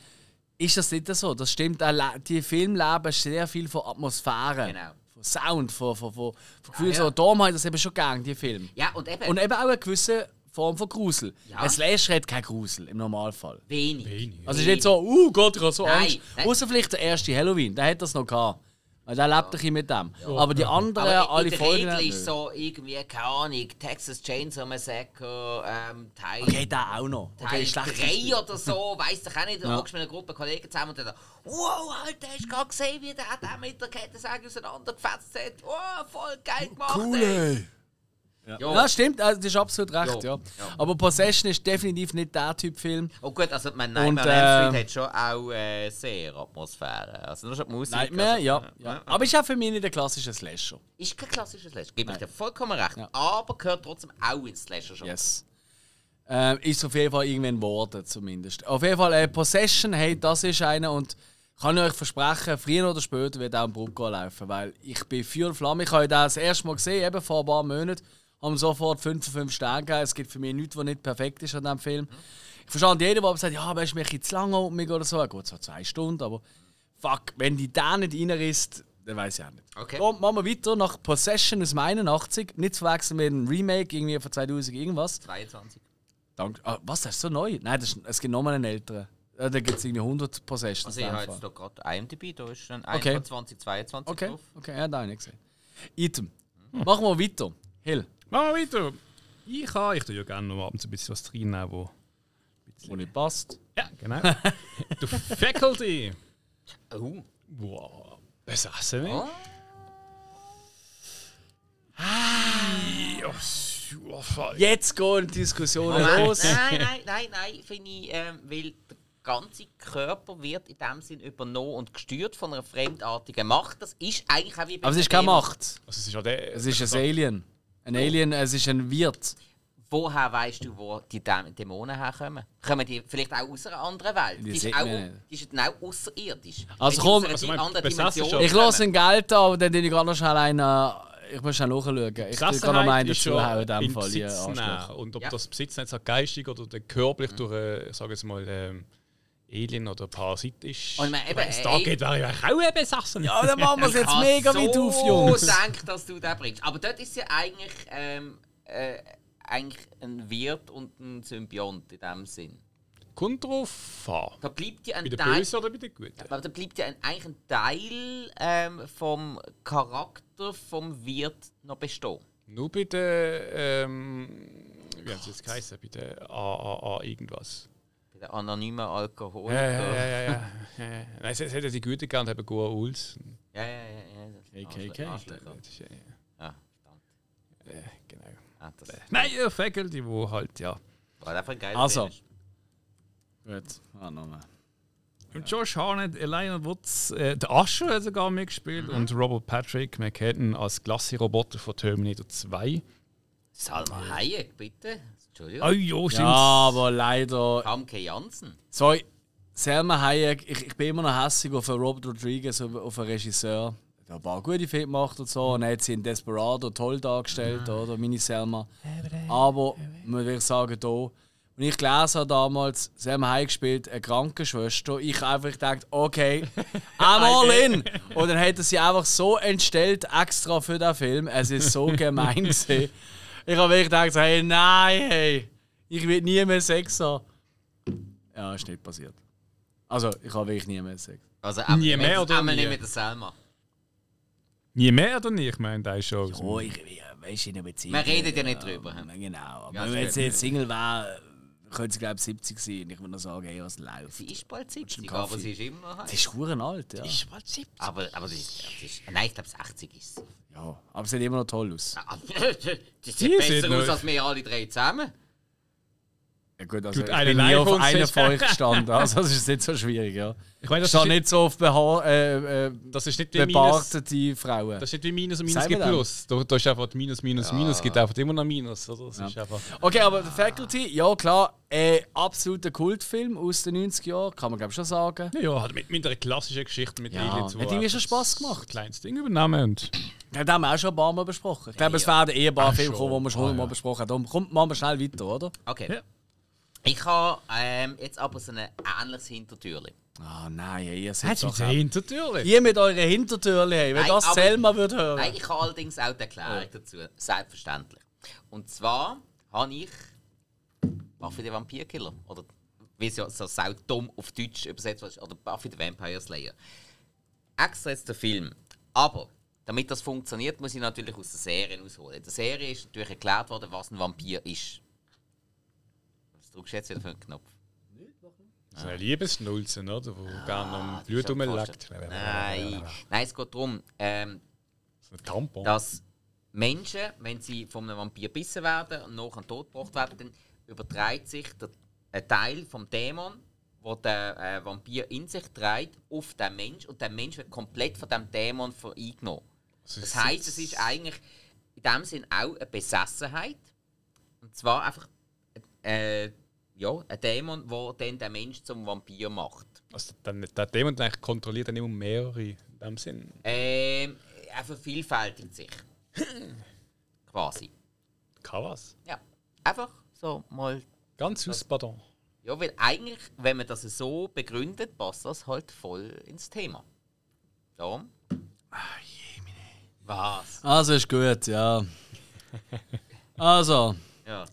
ist das nicht so. Das stimmt. Die Filme leben sehr viel von Atmosphäre, Genau. Sound, von, von, von, von Gefühl. ja. So, darum habe ich das eben schon gern, die Filme. Ja, und eben Und eben auch eine gewisse Form von Grusel. Ja. Ein Slasher hat keinen Grusel im Normalfall. wenig. Wenig. Also es ist nicht so, uh Gott, ich habe so Nein, Angst. Außer vielleicht der erste Halloween, der hat das noch gehabt. Weil der lebt ein bisschen mit dem. Aber die anderen, Aber alle in der Folgen. Regel ist so irgendwie, keine Ahnung, Texas Chainsaw Massacre, ähm, Teil, Okay, der auch noch. Teil Okay, schlecht. 3 oder so, weiss ich auch nicht. Da Ja. hockst du mit einer Gruppe Kollegen zusammen und dann, wow, Alter, hast du gerade gesehen, wie der den mit der Kettensäge auseinandergefetzt hat? Wow, voll geil gemacht, ey. Ja. Ja, stimmt, also, das ist absolut recht, Ja. Aber Possession ist definitiv nicht der Typ Film. Oh gut, also mein Nightmare on Elm Street hat schon auch äh, sehr Atmosphäre. Also nur schon die Musik. Nightmare, also, ja, ja. Aber ist auch für mich nicht der klassische Slasher. Ist kein klassisches Slasher, gebe ich dir vollkommen recht. Aber gehört trotzdem auch ins Slasher schon. Yes. Ähm, ist auf jeden Fall irgendwann geworden, zumindest. Auf jeden Fall, äh, Possession, hey, das ist einer und kann ich euch versprechen, früher oder später wird auch ein Brücke laufen, weil ich bin und Flamme. Ich habe das, das erste Mal gesehen, eben vor ein paar Monaten, haben sofort 5 von 5 Sterne gegeben. Es gibt für mich nichts, was nicht perfekt ist an diesem Film. Ich verstehe jeden, der sagt, ja, aber ist mir ein bisschen zu lang um mich oder so. Ja, Gut, so zwei Stunden, aber fuck, wenn die da nicht reinrisst, dann weiß ich auch nicht. Okay. Komm, machen wir weiter nach Possession aus 81. Nicht zu verwechseln mit einem Remake irgendwie von 2000 irgendwas. 22. Danke. Ah, was, das ist so neu? Nein, das ist, es gibt nochmal einen älteren. Ja, da gibt es irgendwie 100 Possessions. Also ich habe jetzt da gerade IMDb, da ist schon ein Okay. von 2022 Okay, drauf. okay, er hat auch nicht gesehen. Item. Machen wir weiter. Hill, Machen wir weiter. Ich kann, ich tue ja gerne noch abends ein bisschen was reinnehmen, wo... wo nicht passt. Ja, genau. The Faculty. Oh. Wow. Besessen, ne? Oh. Ja, s- Jetzt gehen die Diskussionen Nein, los. nein, nein, nein, nein, finde ich, ähm, weil der ganze Körper wird in dem Sinn übernommen und gesteuert von einer fremdartigen Macht. Das ist eigentlich auch wie bei Aber es ist keine. Macht. Also es ist ja der... Es ist ein Alien. Ein Alien, es ist ein Wirt. Woher weißt du, wo die Dä- Dämonen herkommen? Kommen die vielleicht auch aus einer anderen Welt? Die Die, ist, auch, die ist dann auch außerirdisch. Also komm, also Ich lasse ein Geld an, aber dann tue ich gerade noch schnell einen. Ich muss schnell nachschauen. Ich gerade noch mal einen ist dazuhauen in dem in Fall. Besitz. Und ob Ja. das Besitz jetzt geistig oder der körperlich durch, äh, ich sage jetzt mal, ähm, Alien oder Parasit ist. Und ich meine, eben, Wenn es da ey- geht, wäre ich auch ein Besessen. Ja, dann machen wir es Ich jetzt mega so weit auf, Jungs. gedacht, dass du den bringst. Aber dort ist ja eigentlich, ähm, äh, eigentlich ein Wirt und ein Symbiont in dem Sinn. Kommt drauf an. Da bleibt ja ein Bei den Teil, Bösen oder bei den Guten? aber da bleibt ja ein, eigentlich ein Teil ähm, vom Charakter vom Wirt noch bestehen. Nur bei den, ähm, wie haben sie jetzt geheißen? Bei den AAA irgendwas. Bei den anonymen Alkoholiker. Ja, ja, ja, ja. ja. ja. ja. Nein, es es hat ja die Guten gegeben und haben Goa Uls. ja, ja, ja, ja. KKK. Äh, Ja, verdammt. äh, genau. Ah, das Nein, ja, Faculty, wo halt, ja. war einfach ein geiler Also. Gut, ah, nochmal. Und Josh Harnett, Elijah Woods, äh, der Asher hat sogar mitgespielt und Robert Patrick McCadden als Klassi-Roboter von Terminator 2. Salma Hayek, bitte. Entschuldigung. Oh ja, Ja, stimmt. aber leider. Kamke Jansen. Sorry, Selma Hayek, ich, ich bin immer noch hässlich auf Robert Rodriguez, auf, auf einen Regisseur. Der hat ein paar gute Filme gemacht und so. Und er hat sie in Desperado toll dargestellt, oder? Meine Selma. Aber, muss ich sagen, hier, wenn ich gelesen habe damals, Selma Hayek spielt eine Krankenschwester, ich einfach gedacht, okay, I'm all in. Und dann hat er sie einfach so entstellt, extra für den Film. Es ist so gemein gewesen. Ich habe wirklich gedacht, hey, nein, hey, ich will nie mehr Sex haben. Ja, ist nicht passiert. Also, ich habe wirklich nie mehr Sex. Also, Nie einmal mehr oder einmal nie? nicht mit der Selma. Nie mehr oder nicht? Ich meine, der ist schon. Oh, ich, ich weiß in einer Beziehung. Wir reden ja nicht drüber. Ja, genau. Aber Ja, wenn jetzt stimmt. jetzt Single wäre, könnte sie, glaube ich, 70 sein. Ich würde noch sagen, hey, was läuft. Sie ist bald 70, Kaffee? aber sie ist immer noch. Sie ist huren alt, ja. ist bald 70. Aber, aber sie ist, sie ist. Nein, ich glaube 60 ist sie. Ja. Aber sie sieht immer noch toll aus. Ah, Die Sie sieht besser sieht aus noch- als wir alle drei zusammen. Ja, gut, also Gut, ich eine bin nie auf und sie- von euch gestanden. Also das ist nicht so schwierig, ja. Ich meine, das ist, nicht so auf beha äh, äh, das ist nicht wie Minus. Frauen. Das ist nicht wie Minus und Minus Sagen wir gibt. Plus. Da, da ist einfach Minus, Minus, Minus, gibt einfach immer noch Minus. Oder? Das ist einfach. Okay, aber The Faculty, ja klar, äh, absoluter Kultfilm aus den 90er Jahren, kann man glaube ich schon sagen. Ja, ja, halt mit, mit einer klassischen Geschichte mit Ja, Aliens. wo hat irgendwie schon einfach Spass das gemacht. Kleines Ding übernehmen und. Das haben wir auch schon ein paar Mal besprochen. Ich glaube, es werden eh ein paar Ach, Filme schon. kommen, die wir schon Ah, mal ja. besprochen haben. Darum kommt machen wir schnell weiter, oder? Okay. Ja. Ich habe ähm, jetzt aber so ein ähnliches Hintertürchen. Ah nein, ihr seid doch mit der Hintertür? Ihr mit euren Hintertürchen, hey, wenn Nein, das Selma würde hören. Nein, ich habe allerdings auch die Erklärung dazu. Selbstverständlich. Und zwar habe ich Buffy der Vampirkiller. Oder wie es ja so sau dumm auf Deutsch übersetzt wird, oder Buffy the Vampire Slayer. Extra jetzt der Film. Aber damit das funktioniert, muss ich natürlich aus der Serie ausholen. In der Serie ist natürlich erklärt worden, was ein Vampir ist. Was drückst du jetzt wieder für einen Knopf? So eine Liebesschnulze, oder? Wo gerne am Blut Das ist ja rumleckt. fast- Nein, nein, es geht darum, ähm, ein Tampon. dass Menschen, wenn sie von einem Vampir bissen werden und nachher tot gebracht werden, dann überträgt sich der, ein Teil vom Dämon, wo der äh, Vampir in sich trägt, auf den Mensch und der Mensch wird komplett von dem Dämon ver- eingenommen. Das heißt, es ist eigentlich in dem Sinn auch eine Besessenheit. Und zwar einfach äh, ja, ein Dämon, der dann den Mensch zum Vampir macht. Also, dann, der Dämon eigentlich kontrolliert dann immer mehrere in dem Sinn. Ähm, er vervielfältigt sich. Quasi. Kann was. Ja, einfach so mal. Ganz aus Pardon. Ja, weil eigentlich, wenn man das so begründet, passt das halt voll ins Thema. Darum. Ah, je, Was? Also ist gut, ja. Also, Ja.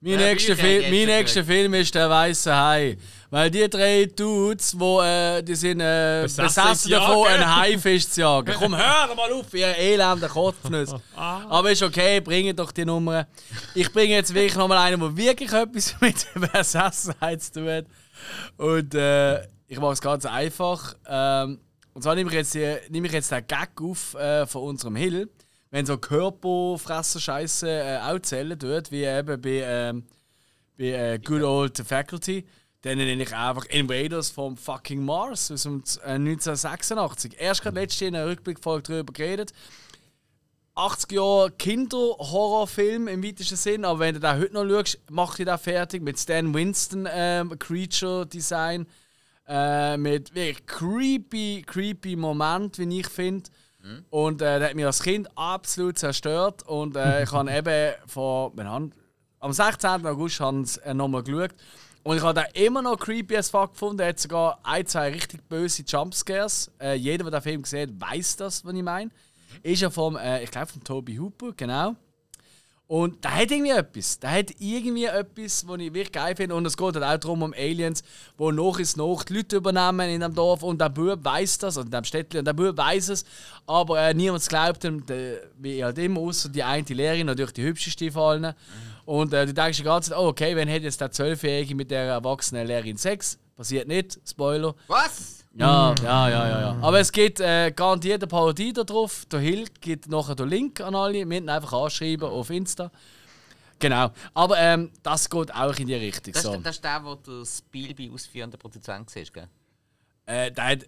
mein, Ja, nächster, Bücher Fil jetzt mein nächster Film ist der Weiße Hai. Weil die drei Dudes, wo, äh, die sind äh, Besessen davon, jagen. einen Haifisch zu jagen. Komm, hör mal auf, ihr elenden Kopfnüsse. Aber ist okay, bringe doch die Nummer. Ich bringe jetzt wirklich nochmal einen, der wirklich etwas mit Besessenheit zu tun hat. Und äh, ich mache es ganz einfach. Ähm, und zwar nehme ich jetzt, die, nehme ich jetzt den Gag auf äh, von unserem Hill. Wenn so Körperfresser-Scheiße äh, auch zählen tut, wie eben bei, ähm, bei äh, Good Old Faculty, dann nenne ich einfach Invaders vom fucking Mars aus dem Z- äh, 1986. Erst gerade letztes Jahr in einer Rückblickfolge darüber geredet. 80 Jahre Kinderhorrorfilm im weitesten Sinn, aber wenn du da heute noch schaust, macht ich da fertig mit Stan Winston ähm, Creature Design. Äh, mit wirklich creepy, creepy Moment, wie ich finde. Und äh, der hat mich als Kind absolut zerstört. Und äh, ich habe eben vor, haben- am 16. August haben sie äh, nochmal geschaut. Und ich habe den immer noch creepy as fuck gefunden. Er hat sogar ein, zwei richtig böse Jumpscares. Äh, jeder, der den Film gesehen hat, weiß das, was ich meine. Ist ja vom, äh, ich glaube, von Toby Hooper, genau. Und da hat irgendwie etwas. Da hat irgendwie etwas, was ich wirklich geil finde. Und es geht halt auch darum, um Aliens, die nach ist nach die Leute übernehmen in dem Dorf. Und der Bub weiß das, und in dem Städtchen, und der Bub weiß es. Aber äh, niemand glaubt ihm, der, wie halt immer, außer die eine Lehrerin, natürlich die hübscheste von allen. Und äh, du denkst die ganze Zeit, oh, okay, wenn hat jetzt der Zwölfjährige mit der erwachsenen Lehrerin Sex? Passiert nicht, Spoiler. Was? Ja, ja, ja, ja, ja. Aber es gibt äh, garantiert eine Parodie da drauf. Der Hill gibt nachher den Link an alle. Wir müssen einfach anschreiben auf Insta. Genau. Aber ähm, das geht auch in die Richtung. Das, So. ist, das ist der, wo der Spielby ausführender Produzent war, gell? Äh, der hat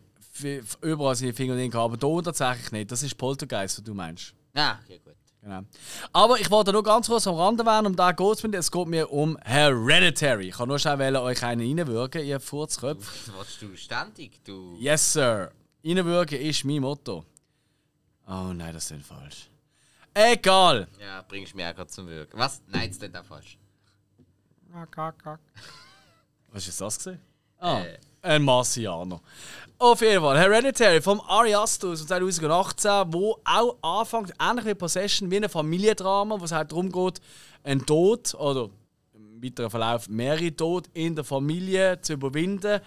überall seine Finger drin gehabt, aber hier tatsächlich nicht. Das ist Poltergeist, was du meinst. Ah, okay, gut. Genau. Aber ich wollte nur ganz kurz am Rande werden, um da geht es mir. Es geht mir um Hereditary. Ich kann nur schnell euch einen reinwürgen, ihr Furzköpfe. Was willst du ständig? Du. Yes, sir. Reinwürgen ist mein Motto. Oh nein, das ist falsch. Egal. Ja, bringst mich auch zum Wirken. Was? Nein, das ist auch falsch. Was ist das gesehen? Ah, Äh. Ein Marcianer. Auf jeden Fall, Hereditary vom Ari Aster aus 2018, wo auch anfängt, ähnlich wie Possession, wie ein Familiendrama, wo es halt darum geht, einen Tod oder im weiteren Verlauf mehrere Tod in der Familie zu überwinden.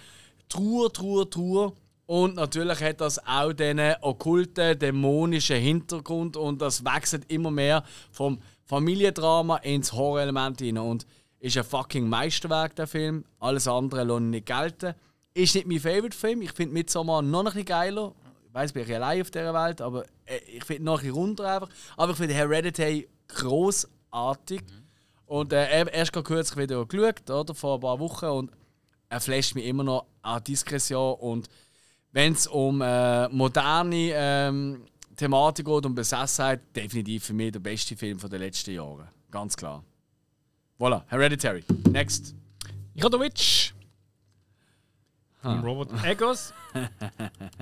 Trauer, Trauer, Trauer. Und natürlich hat das auch diesen okkulten, dämonischen Hintergrund und das wechselt immer mehr vom Familiendrama ins Horrorelement hinein. Und ist ein fucking Meisterwerk, der Film. Alles andere ich nicht gelten. Ist nicht mein Favorite-Film. Ich finde Midsommar noch ein bisschen geiler. Ich weiß, bin ich allein auf dieser Welt, aber äh, ich finde noch ein bisschen runter einfach. Aber ich finde Hereditary großartig. Und äh, erst gerade kürzlich wieder geschaut, oder, vor ein paar Wochen. Und er flasht mich immer noch an Diskretion. Und wenn es um äh, moderne ähm, Thematik geht, um Besessenheit, definitiv für mich der beste Film der letzten Jahre. Ganz klar. Voilà, Hereditary. Next. Ich habe The Witch. Von Robert Eggers.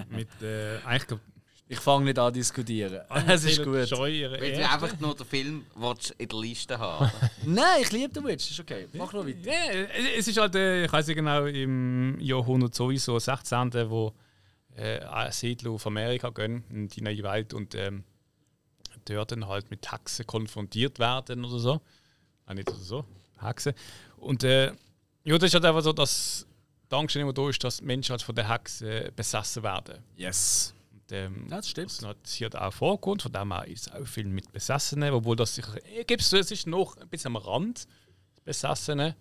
mit, äh, eigentlich Ich fange nicht an zu diskutieren. Es ist gut. Weil du erste. einfach nur den Film willst in der Liste haben. Nein, ich liebe The Witch, ist okay. Mach noch weiter. Ja, es ist halt, äh, ich weiß nicht genau, im Jahrhundert sowieso, 16., wo äh, Siedler auf Amerika gehen, in die neue Welt und ähm, dort dann halt mit Hexen konfrontiert werden oder so. Ah, nicht oder so, Hexen. Und äh, ja, das ist halt einfach so, dass die Angst immer da ist, dass die Menschen halt von der Hexe besessen werden. Yes. Und, ähm, Ja, das stimmt. was halt hier auch vorkommt, von dem her ist es auch viel mit Besessenen, obwohl das sicher, äh, gibt's, es ist noch ein bisschen am Rand, das Besessene.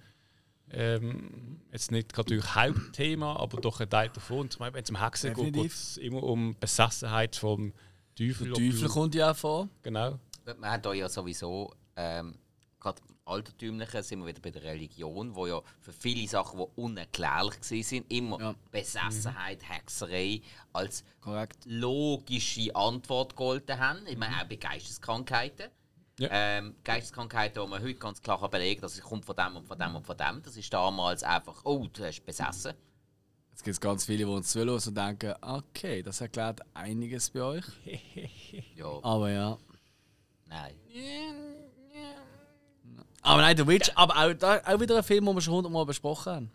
Ähm, jetzt nicht gerade durch Hauptthema, aber doch ein Teil davon. Und zum Beispiel, wenn es um Hexen geht, geht es immer um Besessenheit vom Teufel. Der Teufel du- kommt ja auch vor. Genau. Man hat da ja sowieso, ähm, gerade im Altertümlichen sind wir wieder bei der Religion, wo ja für viele Sachen, die unerklärlich waren, immer Ja. Besessenheit, Hexerei als Korrekt. logische Antwort gegolten haben. Ich meine, auch bei Geisteskrankheiten. Ja. Ähm, Geisteskrankheiten, die man heute ganz klar kann belegen kann, das kommt von dem und von dem und von dem. Das ist damals einfach, oh, du hast besessen. Jetzt gibt es ganz viele, die uns zuhören und denken, okay, das erklärt einiges bei euch. Ja, Aber ja. nein. Aber nein, The Witch, aber auch, da, auch wieder ein Film, den wir schon hundertmal besprochen haben.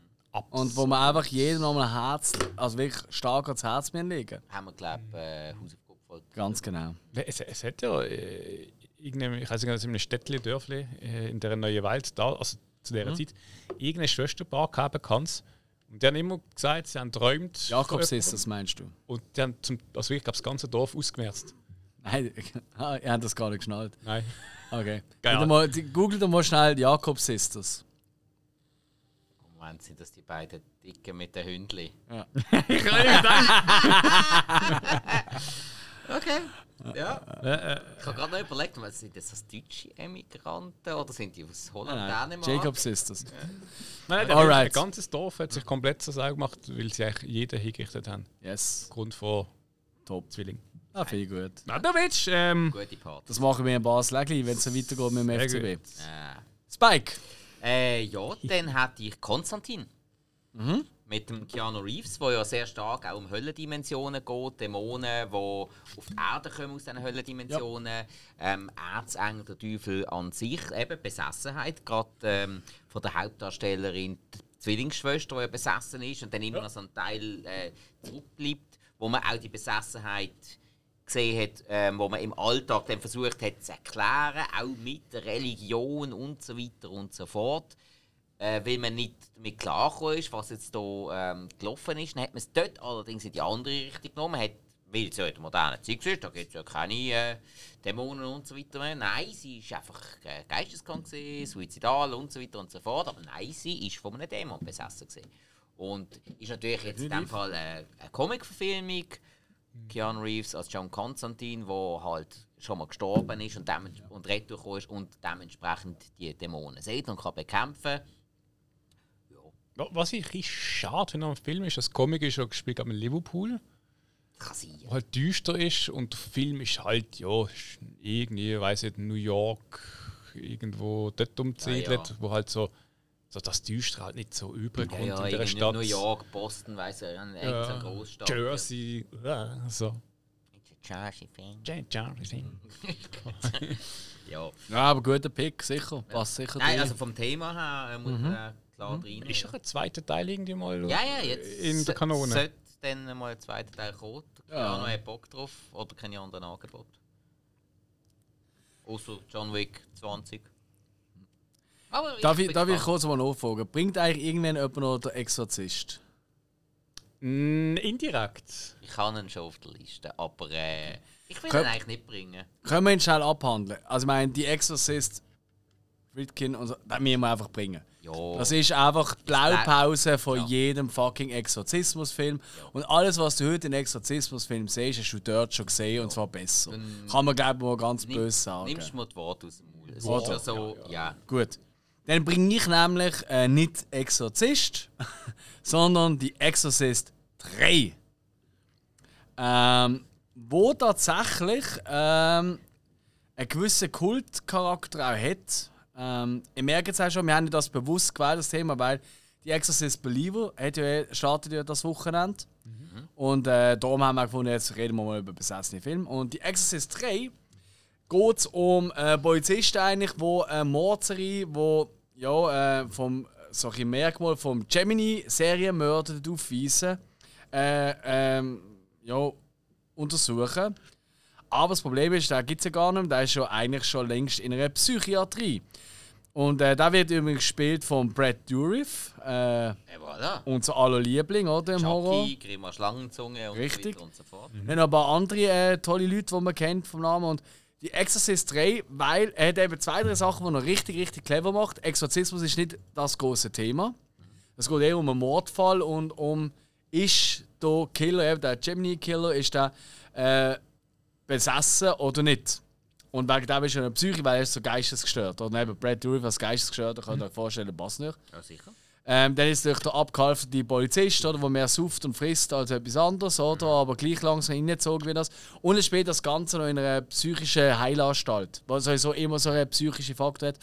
Und wo man einfach jedem nochmal ein Herz, also wirklich stark ans Herz mir legen. Haben wir, glaube ich, äh, Haus auf Kopf gehalten. Ganz genau. Es, es hat ja äh, irgendein, ich weiß nicht, in einem Städtchen, Dörfli äh, in der neuen Welt, da, also zu dieser Zeit, irgendein Schwesterpaar gehabt bekannt. Und die haben immer gesagt, sie haben träumt. Jakobs ist das, meinst du? Und die haben zum, also ich glaube, das ganze Dorf ausgemerzt. Nein, ah, ihr habt das gar nicht geschnallt. Nein. Okay. Geil. Mal, Googelt doch mal schnell Jakob Sisters. Moment, sind das die beiden Dicken mit den Hündli? Ja. Okay. Ja. Äh, äh, Ich habe gerade noch überlegt, sind das als deutsche Emigranten oder sind die aus Holland, Nein, Dänemark? Jacob Sisters. nein, der Alright. Ein ganzes Dorf hat sich komplett zur Sau gemacht, weil sie eigentlich jeden hingerichtet haben. Yes. Aufgrund von Top. Zwilling. Ah, viel gut. Na, der Witch, ähm, Gute Party. Das machen wir in Basel gleich, wenn es so weitergeht mit dem Sehr FCB. gut. Äh, Spike. äh, ja, dann hätte ich Konstantin. Mhm. Mit dem Keanu Reeves, wo ja sehr stark auch um Höllendimensionen geht, Dämonen, die auf die Erde kommen aus diesen Höllendimensionen, ähm, Erzengel, der Teufel an sich, eben Besessenheit, gerade ähm, von der Hauptdarstellerin, die Zwillingsschwester, die ja besessen ist und dann immer noch so ein Teil äh, zurückbleibt, wo man auch die Besessenheit gesehen hat, ähm, wo man im Alltag dann versucht hat zu erklären, auch mit der Religion und so weiter und so fort. Äh, weil man nicht damit klargekommen ist, was jetzt hier ähm, gelaufen ist. Dann hat man es dort allerdings in die andere Richtung genommen. Hat, weil es ja in der modernen Zeit ist, da gibt es ja keine äh, Dämonen und so weiter mehr. Nein, sie ist einfach äh, geisteskrank, gewesen, suizidal und so weiter und so fort. Aber nein, sie ist von einem Dämon besessen. Gewesen. Und ist natürlich jetzt in dem Fall eine Comic-Verfilmung. Keanu Reeves als John Constantine, der halt schon mal gestorben ist und, und retourgekommen ist und dementsprechend die Dämonen sieht und kann bekämpfen. was ich schade finde am Film ist, das Comic ist ja gespielt in Liverpool, Kann sein. wo halt düster ist und der Film ist halt, ja, irgendwie, weiß nicht, New York, irgendwo dort umzesiedelt, Ja, ja. wo halt so, so das Düstere halt nicht so überkommt Ja, ja, in der Stadt. New York, Boston, weiss ich, eine Ja. Großstadt. Jersey, ja, so. Jersey-Fan. Je- Jersey. Ja. Ja, aber guter Pick, sicher. Passt sicher. Nein, also vom Thema her äh, muss man äh, klar rein. Ist doch ein zweiter Teil irgendwie mal Ja, ja, jetzt in der Kanone. sollte dann mal ein zweiter Teil kommen. Ja. Ja. noch hat Bock drauf oder keine anderen Angebote. Außer John Wick 20. Aber darf ich, darf ich kurz mal nachfragen? Bringt eigentlich irgendwann jemand noch der Exorzist? Mm, indirekt. Ich habe ihn schon auf der Liste, aber äh, ich will Könnt- ihn eigentlich nicht bringen. Können wir ihn schnell abhandeln? Also, ich meine, die Exorcist, Friedkin und so, das müssen wir einfach bringen. Ja, Das ist einfach die Blaupause von Ja. jedem fucking Exorzismusfilm. Und alles, was du heute in Exorzismusfilm siehst, hast du dort schon gesehen und zwar besser. Dann- Kann man, glaube ich, mal ganz nimm- böse sagen. nimmst du mir die Worte aus dem Mund. Es ist ja so, ja. Gut. Dann bringe ich nämlich äh, nicht Exorzist, sondern die Exorcist 3. Ähm, wo tatsächlich ähm, einen gewissen Kultcharakter auch hat. Ähm, ich merke jetzt auch schon, wir haben das bewusst gewählt, das Thema, weil die Exorcist Believer hat ja, startet ja das Wochenende. Und äh, darum haben wir gefunden, jetzt reden wir mal über besessene Filme. Und die Exorcist 3 geht es um einen Polizisten eigentlich, wo eine Mordserie, wo ja, äh, vom solche Merkmal vom Gemini-Serienmörder aufweisen, äh, ähm, ja, untersuchen. Aber das Problem ist, der gibt es ja gar nicht der ist ja eigentlich schon längst in einer Psychiatrie. Und äh, der wird übrigens gespielt von Brad Dourif, äh, Ja, voilà. unser aller Liebling, oder, im Horror. Chucky, Grimmer Schlangenzunge und Richtig. so weiter und so fort. Wir haben aber andere äh, tolle Leute, die man kennt vom Namen. Und die Exorcist 3, weil er hat eben zwei, drei Sachen, die er richtig, richtig clever macht. Exorzismus ist nicht das große Thema. Es geht eher um einen Mordfall und um, ist der Killer, eben der Gemini-Killer, ist der äh, besessen oder nicht? Und wegen dem ist er eine Psyche, weil er ist so geistesgestört. Oder eben Brad Dourif als geistesgestört, könnt ihr euch vorstellen, passt nicht. Ja, sicher. Ähm, dann ist durch der abgehalfterte Polizist, oder, der mehr suft und frisst als etwas anderes, oder, aber gleich langsam hingezogen wie das. Und es spielt das Ganze noch in einer psychischen Heilanstalt, was sowieso immer so einen psychischen Faktor hat.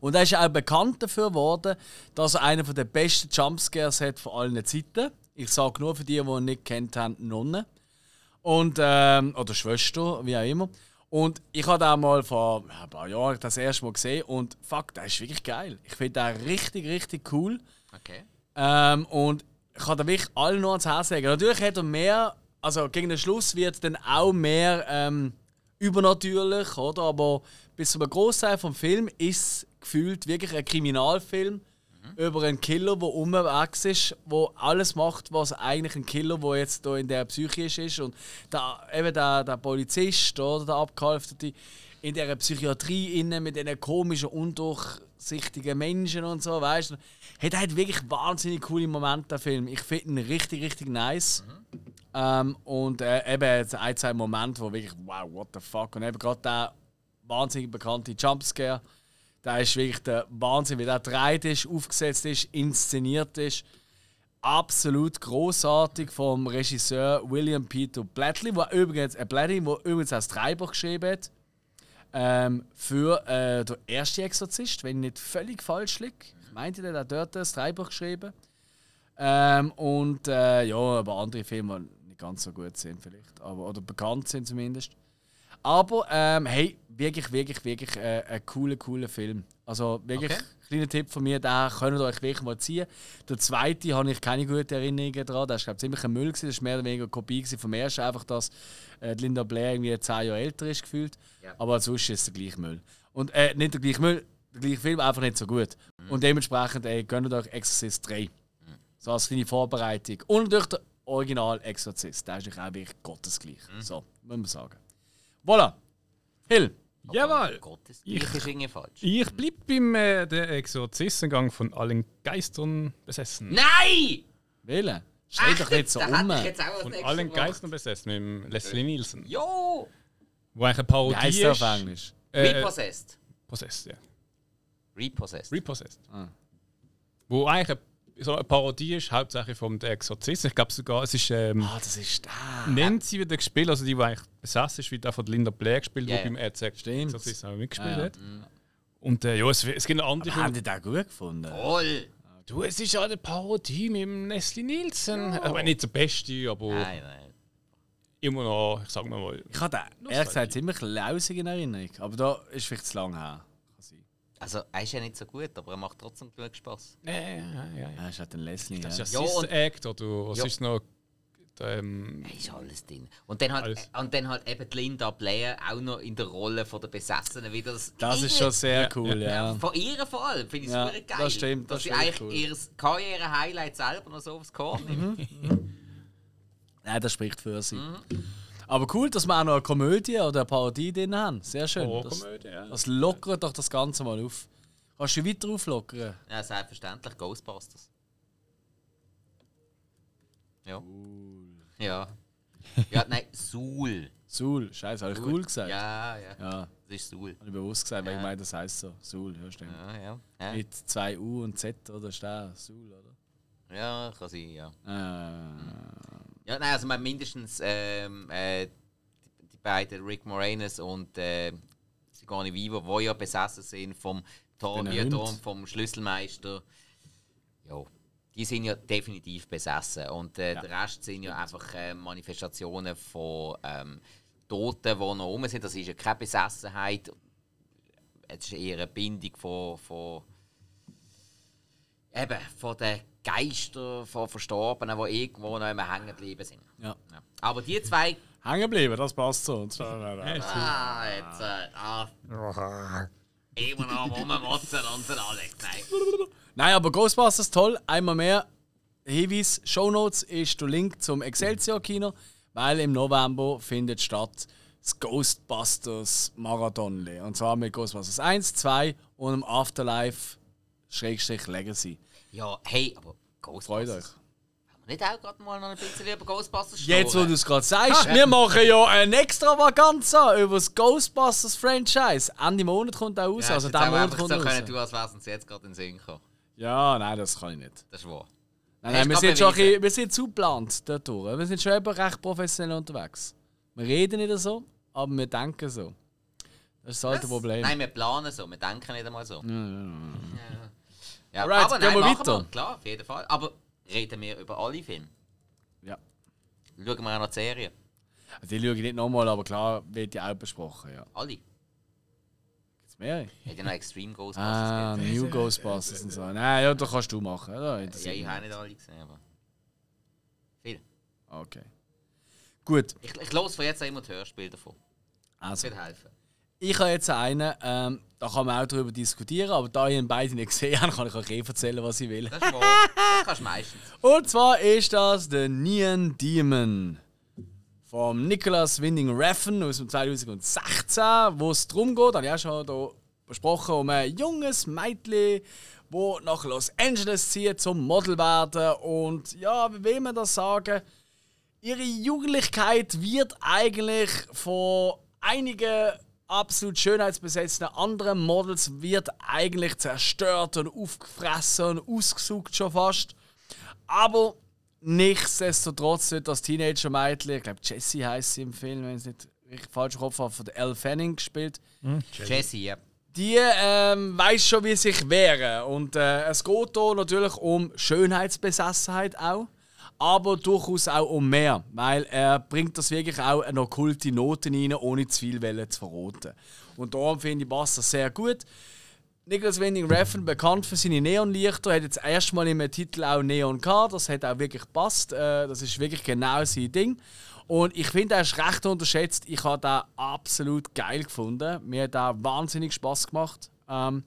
Und er ist auch bekannt dafür geworden, dass er einen der besten Jumpscares hat von allen Zeiten. Ich sage nur für die, die ihn nicht kennt haben, Nonne. Und, ähm, oder Schwester, wie auch immer. Und ich habe den mal vor ein paar Jahren das erste Mal gesehen und fuck, der ist wirklich geil. Ich finde den richtig, richtig cool. Okay. Ähm, und ich kann da wirklich allen nur ans Herz legen. Natürlich hat er mehr, also gegen den Schluss wird dann auch mehr ähm, übernatürlich, oder? Aber bis zu einem Großteil vom Film ist gefühlt wirklich ein Kriminalfilm über einen Killer, der unterwegs ist, der alles macht, was eigentlich ein Killer, der jetzt hier in der Psyche ist. Und der, eben der, der Polizist oder der Abgehalfterte in dieser Psychiatrie innen mit diesen komischen, undurchsichtigen Menschen und so, weißt du, hat halt wirklich wahnsinnig coole Momente, der Film. Ich finde ihn richtig, richtig nice. Ähm, und äh, eben jetzt ein, zwei Momente, wo wirklich, wow, what the fuck. Und eben gerade der wahnsinnig bekannte Jumpscare, der ist wirklich der Wahnsinn, wie der dreht ist, aufgesetzt ist, inszeniert ist. Absolut großartig vom Regisseur William Peter Blatty, wo übrigens, äh, Blatty, wo übrigens auch das Drehbuch geschrieben hat. Ähm, für äh, den ersten Exorzist, wenn ich nicht völlig falsch liege. Ich meinte, der hat dort das Drehbuch geschrieben. Ähm, und äh, ja, aber andere Filme, die nicht ganz so gut sind vielleicht, aber, oder bekannt sind zumindest. Aber ähm, hey, wirklich, wirklich, wirklich äh, ein cooler, cooler Film. Also wirklich, Okay. kleiner Tipp von mir, den könnt ihr euch wirklich mal ziehen. Der zweite habe ich keine guten Erinnerungen daran. Der ist glaub, ziemlich ein Müll. Gewesen. Das war mehr oder weniger eine Kopie vom ersten. Einfach, dass äh, Linda Blair irgendwie zehn Jahre älter ist gefühlt. Ja. Aber sonst ist es der gleiche Müll. Und äh, nicht der gleiche Müll, der gleiche Film, einfach nicht so gut. Und dementsprechend ey, gönnt euch Exorcist 3. So als kleine Vorbereitung. Und natürlich der Original Exorzist. Der ist auch wirklich gottesgleich. So, muss man sagen. Voilà. Hill. Jawohl! Gottes, Ich- ich ist falsch. Ich bleib beim äh, der Exorzistengang von allen Geistern besessen. Nein! Wählen. Stell doch nicht so um. Von allen gemacht. Geistern besessen mit dem Leslie Nielsen. Jo! Wo eigentlich eine Parodie heißt der ist. auf Englisch? Äh, Repossessed. Possessed, ja. Repossessed. Repossessed. Ah. Wo eigentlich eine, so eine Parodie ist, hauptsächlich vom der Exorzist. Ich glaube sogar, es ist. Ähm, Ah, das ist der. Nancy wieder gespielt, also die, die eigentlich besessen ist, wie der von Linda Blair gespielt, Ja, die beim. Exorzist auch mitgespielt Ja, ja. hat. Und äh, ja, es, es gibt noch andere Aber haben die den gut gefunden? Voll! Du, es ist ja eine Parodie mit dem Leslie Nielsen. Aber nicht der beste, aber Nein, nein. immer noch, ich sag mal. Ich habe den, ehrlich gesagt, ziemlich lausig in Erinnerung. Aber da ist vielleicht zu lang her. Also, er ist ja nicht so gut, aber er macht trotzdem genug Spaß. Ja, ja, ja, ja. Ja, ist halt ein Leslie. Das ja. ist ja Ja, und- Act oder was Ja. ist noch? Ähm, Da ist alles drin. Und dann, halt, Alles. und dann halt eben die Linda Blair auch noch in der Rolle von der Besessenen wieder. Das, Das ist schon sehr cool, ja. Von ihr vor allem, finde ich Ja, super geil. das stimmt, das Dass sie eigentlich cool. ihr Karriere-Highlight selber noch so aufs Korn nimmt. Nein, das spricht für sie. Aber cool, dass wir auch noch eine Komödie oder eine Parodie drin haben. Sehr schön. Das, Horrorkomödie, ja. das lockert doch das Ganze mal auf. Kannst du weiter auflockern? Ja, selbstverständlich, Ghostbusters. Ja. Ja. Ja, nein, Suhl. Suhl. Scheiße, habe ich cool gesagt? Ja, ja. Ja, Das ist Suhl. habe ich bewusst gesagt, weil Ja. ich meine, das heisst so. Suhl, ja, stimmt. Ja, ja. Ja, Mit zwei U und Z oder ist der Suhl, oder? ja kann sein, ja. Äh, Ja, nein, also man mindestens ähm, äh, die, beiden Rick Moranis und äh, Sigourney Weaver, die ja besessen sind vom. Tornierdom, vom Schlüsselmeister. Ja, die sind ja definitiv besessen. Und äh, der Rest sind ja einfach äh, Manifestationen von ähm, Toten, die noch rum sind. Das ist ja keine Besessenheit. Es ist eher eine Bindung von, von, eben, von den Geistern von Verstorbenen, die irgendwo noch immer hängen geblieben sind. Ja. Ja. Aber die zwei. Hängen bleiben, das passt so. Ah, jetzt. Äh, ah, immer noch Rummotzen und Alex. Nein. Nein, aber Ghostbusters toll. Einmal mehr Hinweis: Shownotes ist der Link zum Excelsior-Kino, weil im November findet statt das Ghostbusters Marathon. Und zwar mit Ghostbusters 1, 2 und im Afterlife Schrägstrich Legacy. Ja, hey, aber Freut Ghostbusters. euch. Haben wir nicht auch gerade mal noch ein bisschen über Ghostbusters Jetzt, wo du es gerade sagst, wir machen ja eine Extravaganza über das Ghostbusters Franchise. Ende Monat kommt auch raus. Ja, also diesen Monat kommt so raus. können, du als uns jetzt gerade in den Sinn gekommen. Ja, nein, das kann ich nicht. Das ist wahr. Nein, nein, wir sind, schon ein bisschen, wir sind zu geplant dort. Wir sind schon eben recht professionell unterwegs. Wir reden nicht so, aber wir denken so. Das ist das alte Was? Problem. Nein, wir planen so, wir denken nicht einmal so. Ja, ja. Alright, aber gehen nein, wir machen weiter. wir, klar, auf jeden Fall. Aber reden wir über alle Filme. Ja. Schauen wir auch noch die Serie. Die schaue ich nicht nochmal, aber klar wird die auch besprochen. Ja. Alle. Gibt's mehr? Hat ja noch Extreme Ghostbusters Ah. New Ghostbusters und so. Nein, ja, das kannst du machen. Ja, Ja, ich habe nicht alle gesehen, aber. Viel. Okay. Gut, Ich, ich los von jetzt auch immer die Hörspiele davon. Das also. wird helfen. Ich habe jetzt einen, ähm, da kann man auch darüber diskutieren, aber da ich ihn beide nicht gesehen habe, kann ich euch eh erzählen, was ich will. Das ist wahr. Das kannst du meistens. Und zwar ist das The Neon Demon vom Nicholas Winding Refn aus dem 2016, wo es darum geht, habe ich auch schon hier besprochen, um ein junges Mädchen, wo nach Los Angeles zieht zum Model werden und ja, wie will man das sagen? Ihre Jugendlichkeit wird eigentlich von einigen absolut schönheitsbesetzten anderen Models wird eigentlich zerstört und aufgefressen und ausgesucht schon fast. Aber nichtsdestotrotz wird das Teenager-Mädchen, ich glaube Jessie heißt sie im Film, wenn ich es nicht richtig falsch im Kopf habe, von der Elle Fanning gespielt. Jesse, ja. Die ähm, weiß schon, wie sich wehren. Und äh, es geht hier natürlich um Schönheitsbesessenheit auch, aber durchaus auch um mehr, weil er bringt das wirklich auch eine okkulte Noten rein, ohne zu viel Welle zu verraten. Und darum finde ich passt das sehr gut. Nicholas Winding Refn, bekannt für seine Neonlichter, hat jetzt erstmal im Titel auch Neon gehabt. Das hat auch wirklich gepasst. Äh, das ist wirklich genau sein Ding. Und ich finde, er ist recht unterschätzt. Ich habe den absolut geil gefunden. Mir hat er wahnsinnig Spaß gemacht. Ähm,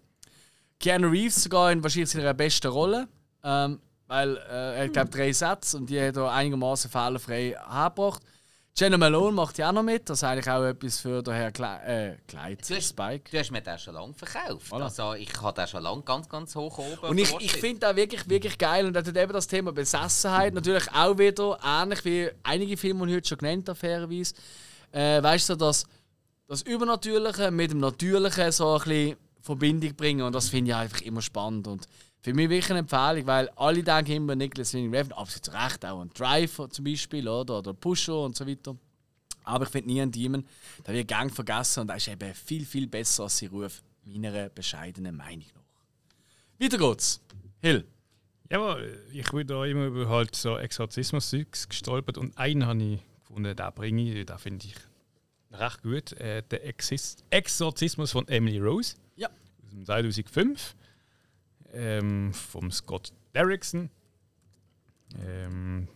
Keanu Reeves sogar in wahrscheinlich seiner besten Rolle. Ähm, weil äh, er hat, glaube drei Sätze und die hat er einigermaßen fehlerfrei hergebracht. Jenna Malone macht ja auch noch mit. Das ist eigentlich auch etwas für den Herr Kle äh, Clyde Du hast, Spike. du hast mir den schon lange verkauft. Voilà. Also ich habe den schon lange ganz, ganz hoch oben. Und ich, ich finde das wirklich, wirklich geil. Und er hat eben das Thema Besessenheit natürlich auch wieder, ähnlich wie einige Filme, die ich heute schon genannt habe, fairerweise. Äh, weißt du, dass das Übernatürliche mit dem Natürlichen so ein bisschen Verbindung bringen. Und das finde ich einfach immer spannend. Und für mich wirklich eine Empfehlung, weil alle denken immer Nicholas Winding Refn, absolut zu Recht, auch an Drive zum Beispiel oder, oder Pusher und so weiter. Aber ich finde nie einen Demon, der wird gang vergessen und er ist eben viel, viel besser als sein Ruf, meiner bescheidenen Meinung nach. Weiter geht's. Hill. Ja, aber ich bin da immer über halt so Exorzismus-Zeugs gestolpert und einen habe ich gefunden, den bringe ich, den finde ich recht gut. Äh, der Exis Exorzismus von Emily Rose Ja. aus dem 2005 ähm, vom Scott Derrickson. Ähm,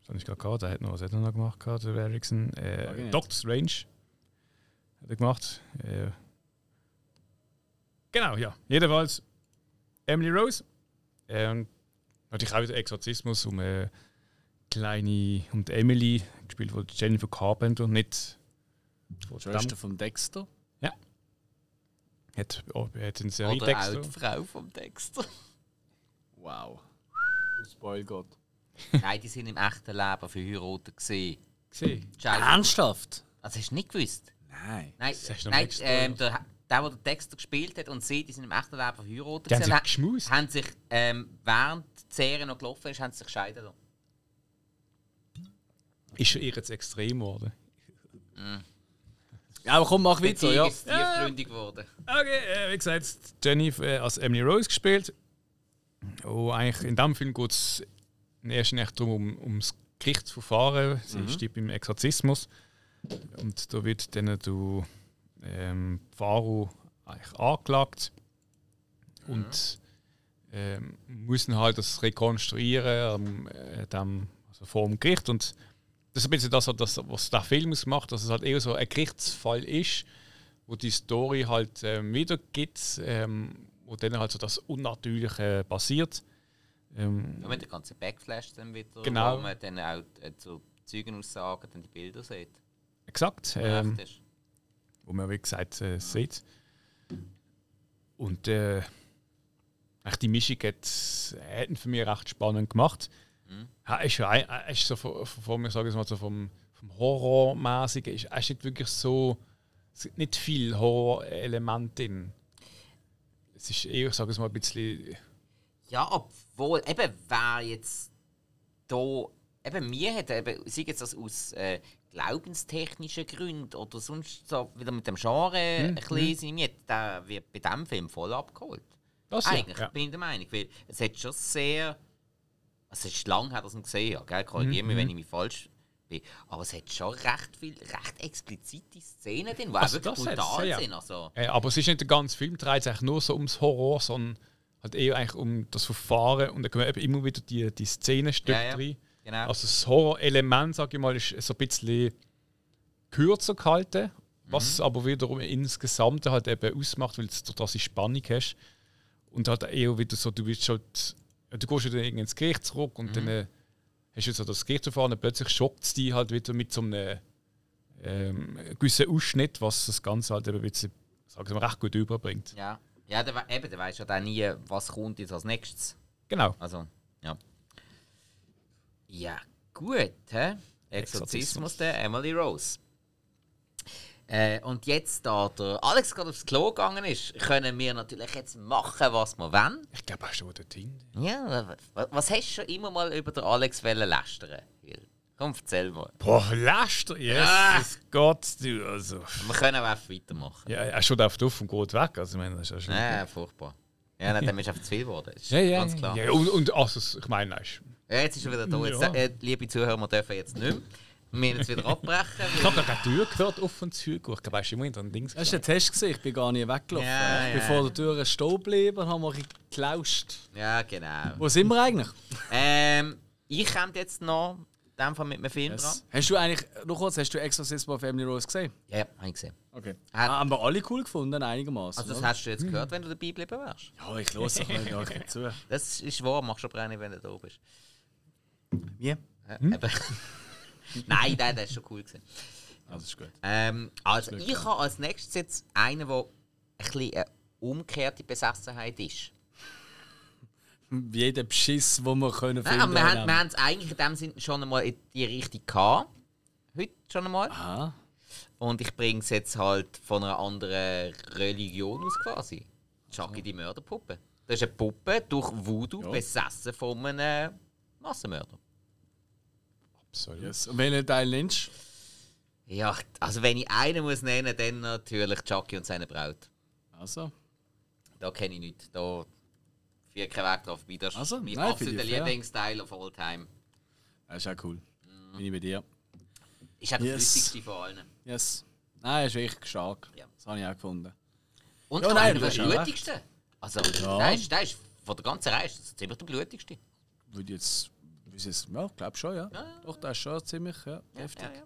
was habe ich gerade gehabt? Der hat noch was hat noch gemacht, gehabt, der Derrickson. Äh. Doctor Strange hat er gemacht. Äh, genau, ja. Jedenfalls Emily Rose. Ähm, natürlich auch wieder Exorzismus um eine kleine, um die Emily, gespielt von Jennifer Carpenter, nicht Schwester von Dexter. Hat, oh, hat einen Serie Oder auch die Frau vom Dexter. Wow. Spoil Gott. Nein, die sind im echten Leben verheiratet gesehen. gesehen. Ernsthaft? Also hast du nicht gewusst? Nein. Nein, Das hast du noch nein ähm, der, der, der den Dexter gespielt hat und sie, die sind im echten Leben verheiratet. Die haben sich und geschmust. haben sich, ähm, während die Serie noch gelaufen ist, haben sie sich scheiden lassen. Ist ihr jetzt extrem geworden. Ja, aber komm, mach weiter, ja. ist tiefgründig geworden. Okay, äh, wie gesagt, Jenny äh, als Emily Rose gespielt. Oh, eigentlich in diesem Film geht es in erster Linie darum, um, ums Gerichtsverfahren. Sie Mhm. stirbt im Exorzismus. Und da wird dann du ähm, Pharao eigentlich angeklagt. Und ähm, müssen halt das rekonstruieren ähm, äh, dem, also vor dem Gericht. Und das ist ein bisschen das, was der Film ausmacht, dass es halt eher so ein Gerichtsfall ist, wo die Story halt ähm, wiedergibt, ähm, wo dann halt so das Unnatürliche passiert. Ähm, Ja, mit der ganzen Backflash dann wieder, Genau. wo man dann auch äh, zu Zeugenaussagen dann die Bilder sieht. exakt, wo ähm, wo man wie gesagt äh, sieht. Und äh, die Mischung hat, hat für mich recht spannend gemacht. Mhm. Ja, ist ja äh, ist so von, von mir sage ich mal so vom, vom Horrormäßigen ist, ist nicht wirklich so es gibt nicht viel Horror-Element drin. Es ist eher, sage ich mal, ein bisschen Ja, obwohl, eben, wer jetzt da, eben mir hat, eben, sei jetzt das aus äh, glaubenstechnischen Gründen oder sonst so wieder mit dem Genre ein bisschen seine Miete, der wird bei diesem Film voll abgeholt. das Eigentlich, ja. bin ich der Meinung, weil es hat schon sehr, also es ist lange her, dass ich gesehen habe, gell? korrigiere mich, wenn ich mich falsch bin, aber es hat schon recht viel, recht explizite Szenen drin, die Also wirklich brutal ja, ja. sind, also... Äh, aber es ist nicht der ganze Film, dreht sich eigentlich nur so ums Horror, sondern halt eher eigentlich um das Verfahren und dann kommen eben immer wieder die, die Szenenstücke Ja, ja. rein. Genau. Also das Horror-Element, sage ich mal, ist so ein bisschen kürzer gehalten, was aber wiederum insgesamt halt eben ausmacht, weil du die Spannung hast. Und halt eher wieder so, du willst halt, du gehst wieder irgendwie ins Gericht zurück und dann äh, hast du so das Gerichtsverfahren und plötzlich schockt es dich halt wieder mit so einem ähm, gewissen Ausschnitt, was das Ganze halt eben bisschen, sagen wir mal, recht gut überbringt. Ja, ja we- eben, der weiß ja dann nie, was kommt jetzt als nächstes. Genau. Also, ja. Ja, gut, hä? Exorzismus Exorzismus. der Emily Rose. Äh, und jetzt, da der Alex gerade aufs Klo gegangen ist, können wir natürlich jetzt machen, was wir wollen. Ich glaube, hast du dort hin. Ja, was, was hast du schon immer mal über den Alex lästern? Komm, erzähl mal. Boah, Laster, Jesus Gott, du, also. Wir können auch einfach weitermachen. Ja, er schaut auf auf und geht weg. Also, ich meine, das ist ja schon. Ja, furchtbar. Ja, dann ist einfach zu viel geworden. Ist Ja, ja, ganz klar. ja. Und, und also, ich meine, weißt, Ja, jetzt ist er wieder da. Jetzt, Ja. äh, liebe Zuhörer, wir dürfen jetzt nicht mehr. Wir müssen jetzt wieder abbrechen. ich habe gerade die Tür gehört, auf und zu. Ich glaube, weißt du, immer hinter ein Dings. Das war ein Test, gewesen. ich bin gar nicht weggelaufen. Ja, ich bin ja. vor der Tür stehen geblieben und habe mich gelauscht. Ja, genau. Wo sind wir eigentlich? Ähm, ich komme jetzt noch in dem Fall mit einem Film Yes. Hast du eigentlich, noch kurz, hast du Exorcism of Emily Rose gesehen? dran. Ja, habe ich gesehen. Okay. Hat- Ah, haben wir alle cool gefunden, einigermaßen. Also das oder? hast du jetzt gehört, wenn du dabei geblieben wärst. ja, ich höre es ich höre zu. Das ist wahr, machst du aber auch nicht, wenn du da bist. Wie? Äh, eben. Nein, nein, das ist schon cool gewesen. Also ist gut. Ähm, also ich habe als nächstes jetzt einen, der ein bisschen eine umgekehrte Besessenheit ist. Jeder Beschiss, den wir können finden aber wir haben, wir können. haben es eigentlich in dem Sinne schon einmal in die Richtung gehabt. Heute schon einmal. Aha. Und ich bringe es jetzt halt von einer anderen Religion aus quasi. Chucky die Mörderpuppe. Das ist eine Puppe durch Voodoo Ja. besessen von einem Massenmörder. Absolut. Yes. Und welchen Teil nennst Ja, also wenn ich einen muss nennen, dann natürlich Chucky und seine Braut. Also, Da kenne ich nicht. Da führt kein Weg drauf ist Also, mein nein, absoluter. Lieblingsteil of all time. das ist auch cool. Bin ich bei dir. Ist auch der Yes. flüssigste von allen. Yes. Nein, ist wirklich stark. Ja. Das habe ich auch gefunden. Und Ja, einer nein, der das ist auch blutigsten. Also, der, ist, der ist von der ganzen Reihe ziemlich der blutigste. Würde jetzt. Wie ist es- Ja, ich glaube schon, ja. Ja. Doch, das ist schon ziemlich ja, heftig. Ja, ja.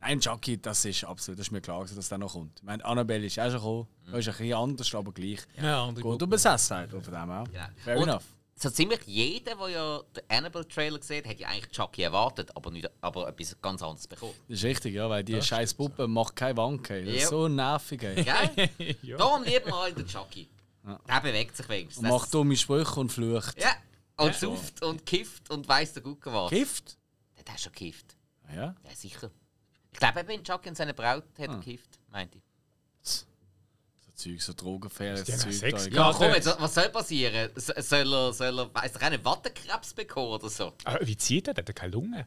Nein, Chucky, das ist absolut, das ist mir klar, gewesen, dass der noch kommt. Ich meine, Annabelle ist auch schon gekommen. Das ist ein bisschen anders, aber gleich. Ja, andere Gut, und Besessenheit von dem auch. Genau. Fair Und- enough. So ziemlich jeder, der ja den Annabelle-Trailer sieht, hat ja eigentlich Chucky erwartet, aber, nicht, aber etwas ganz anderes bekommen. Das ist richtig, ja, weil die scheiß Puppe macht keine Wanke. Das Ja. ist so nervig. Ey. Gell? ja. Darum lieben wir alle den Chucky. Der bewegt sich wenigstens. Und macht dumme Sprüche und flucht. Ja, und sauft und kifft und weiss der Gucke was. Gift? Der hat schon gekifft. Ah, Ja. Ja, sicher. Ich glaube, eben in Chucky und seine Braut hat Ah. er gekifft, meinte ich. So Zeug, so drogenfähriges Die haben Zeug. Sex. Ja, komm, jetzt, was soll passieren? Soll er, soll er weiss doch einen Wattekrebs bekommen oder so? Ah, wie zieht er? Der hat keine Lunge.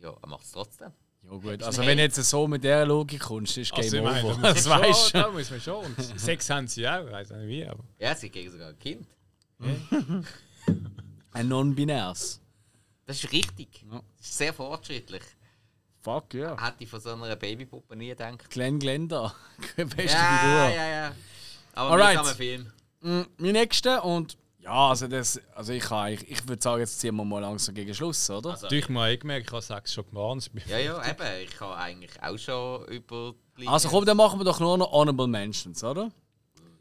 Ja, er macht es trotzdem. Ja gut, also wenn du jetzt so mit dieser Logik kommst, ist Game Also, ich meine, Over. da Das weißt schon, du. Da muss man schon. Und Sex haben sie auch, ich weiß nicht wie, aber. Ja, sie kriegen sogar ein Kind. Ein Non-Binärs. Das ist richtig. Ja. Das ist sehr fortschrittlich. Fuck, ja. Hätte ich von so einer Babypuppe nie gedacht. Glenn Glenda. Beste Ja, Figur. ja, ja. Aber Alright. Film. Mm, Mein nächster und ja, also das, also ich, kann, ich, ich würde sagen, jetzt ziehen wir mal langsam gegen Schluss, oder? Also, Natürlich mal eingemerkt, ich habe sechs schon gemacht. ja, ja, eben. Ich habe eigentlich auch schon über die Also komm, dann machen wir doch nur noch Honorable Mentions, oder?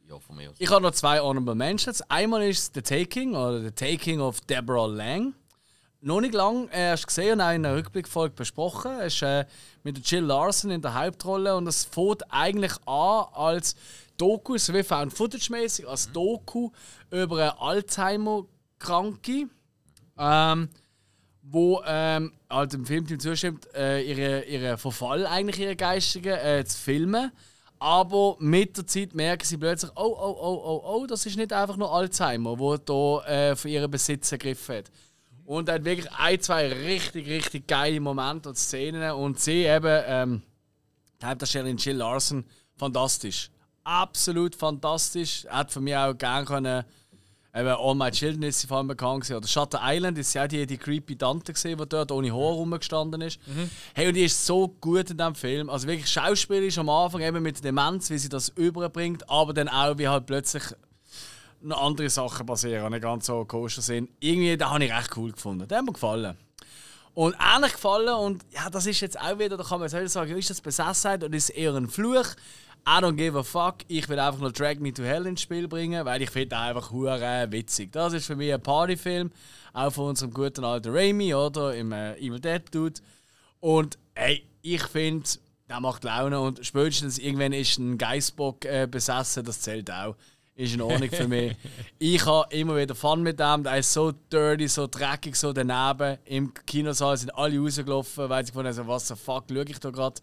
Ja, von mir aus. Ich habe noch zwei Honorable Mentions. Einmal ist The Taking oder The Taking of Deborah Lang. Noch nicht lang äh, erst gesehen und auch in einer Rückblickfolge besprochen. Es ist äh, mit Jill Larson in der Hauptrolle und es fängt eigentlich an als Doku, so wie Found Footage mäßig, als Doku über eine Alzheimer-Kranke, ähm, wo ähm, halt dem Filmteam zustimmt, äh, ihre, ihre Verfall eigentlich ihre geistigen äh, zu filmen. Aber mit der Zeit merken sie plötzlich, oh, oh, oh, oh, oh, das ist nicht einfach nur Alzheimer, wo da äh, von ihrem Besitz ergriffen hat. Und er hat wirklich ein, zwei richtig, richtig geile Momente und Szenen. Und sie eben, ähm, die Hauptdarstellerin Jill Larson, fantastisch. Absolut fantastisch. Er hat von mir auch gerne können. Eben All My Children ist sie vor allem bekannt gewesen. Oder Shutter Island ist sie auch die, die creepy Tante gesehen, die dort ohne Haar rumgestanden ist. Hey, und die ist so gut in diesem Film. Also wirklich schauspielerisch am Anfang eben mit Demenz, wie sie das überbringt, aber dann auch, wie halt plötzlich noch andere Sachen passieren, nicht ganz so koscher sind. Irgendwie, da habe ich recht cool gefunden. Der hat mir gefallen. Und ähnlich gefallen, und ja, das ist jetzt auch wieder, da kann man jetzt wieder sagen, ist das Besessenheit oder ist es eher ein Fluch? I don't give a fuck. Ich will einfach nur Drag Me to Hell ins Spiel bringen, weil ich finde einfach hure witzig. Das ist für mich ein Partyfilm, auch von unserem guten alten Raimi, oder? Im äh, Evil Dead Dude. Und ey, ich finde, der macht Laune und spätestens irgendwann ist ein Geistbock äh, besessen, das zählt auch. Ist in Ordnung für mich. Ich habe immer wieder Fun mit dem. Der ist so dirty, so dreckig, so daneben. Im Kinosaal sind alle rausgelaufen, weil sie gefunden haben, was the fuck schaue ich da gerade.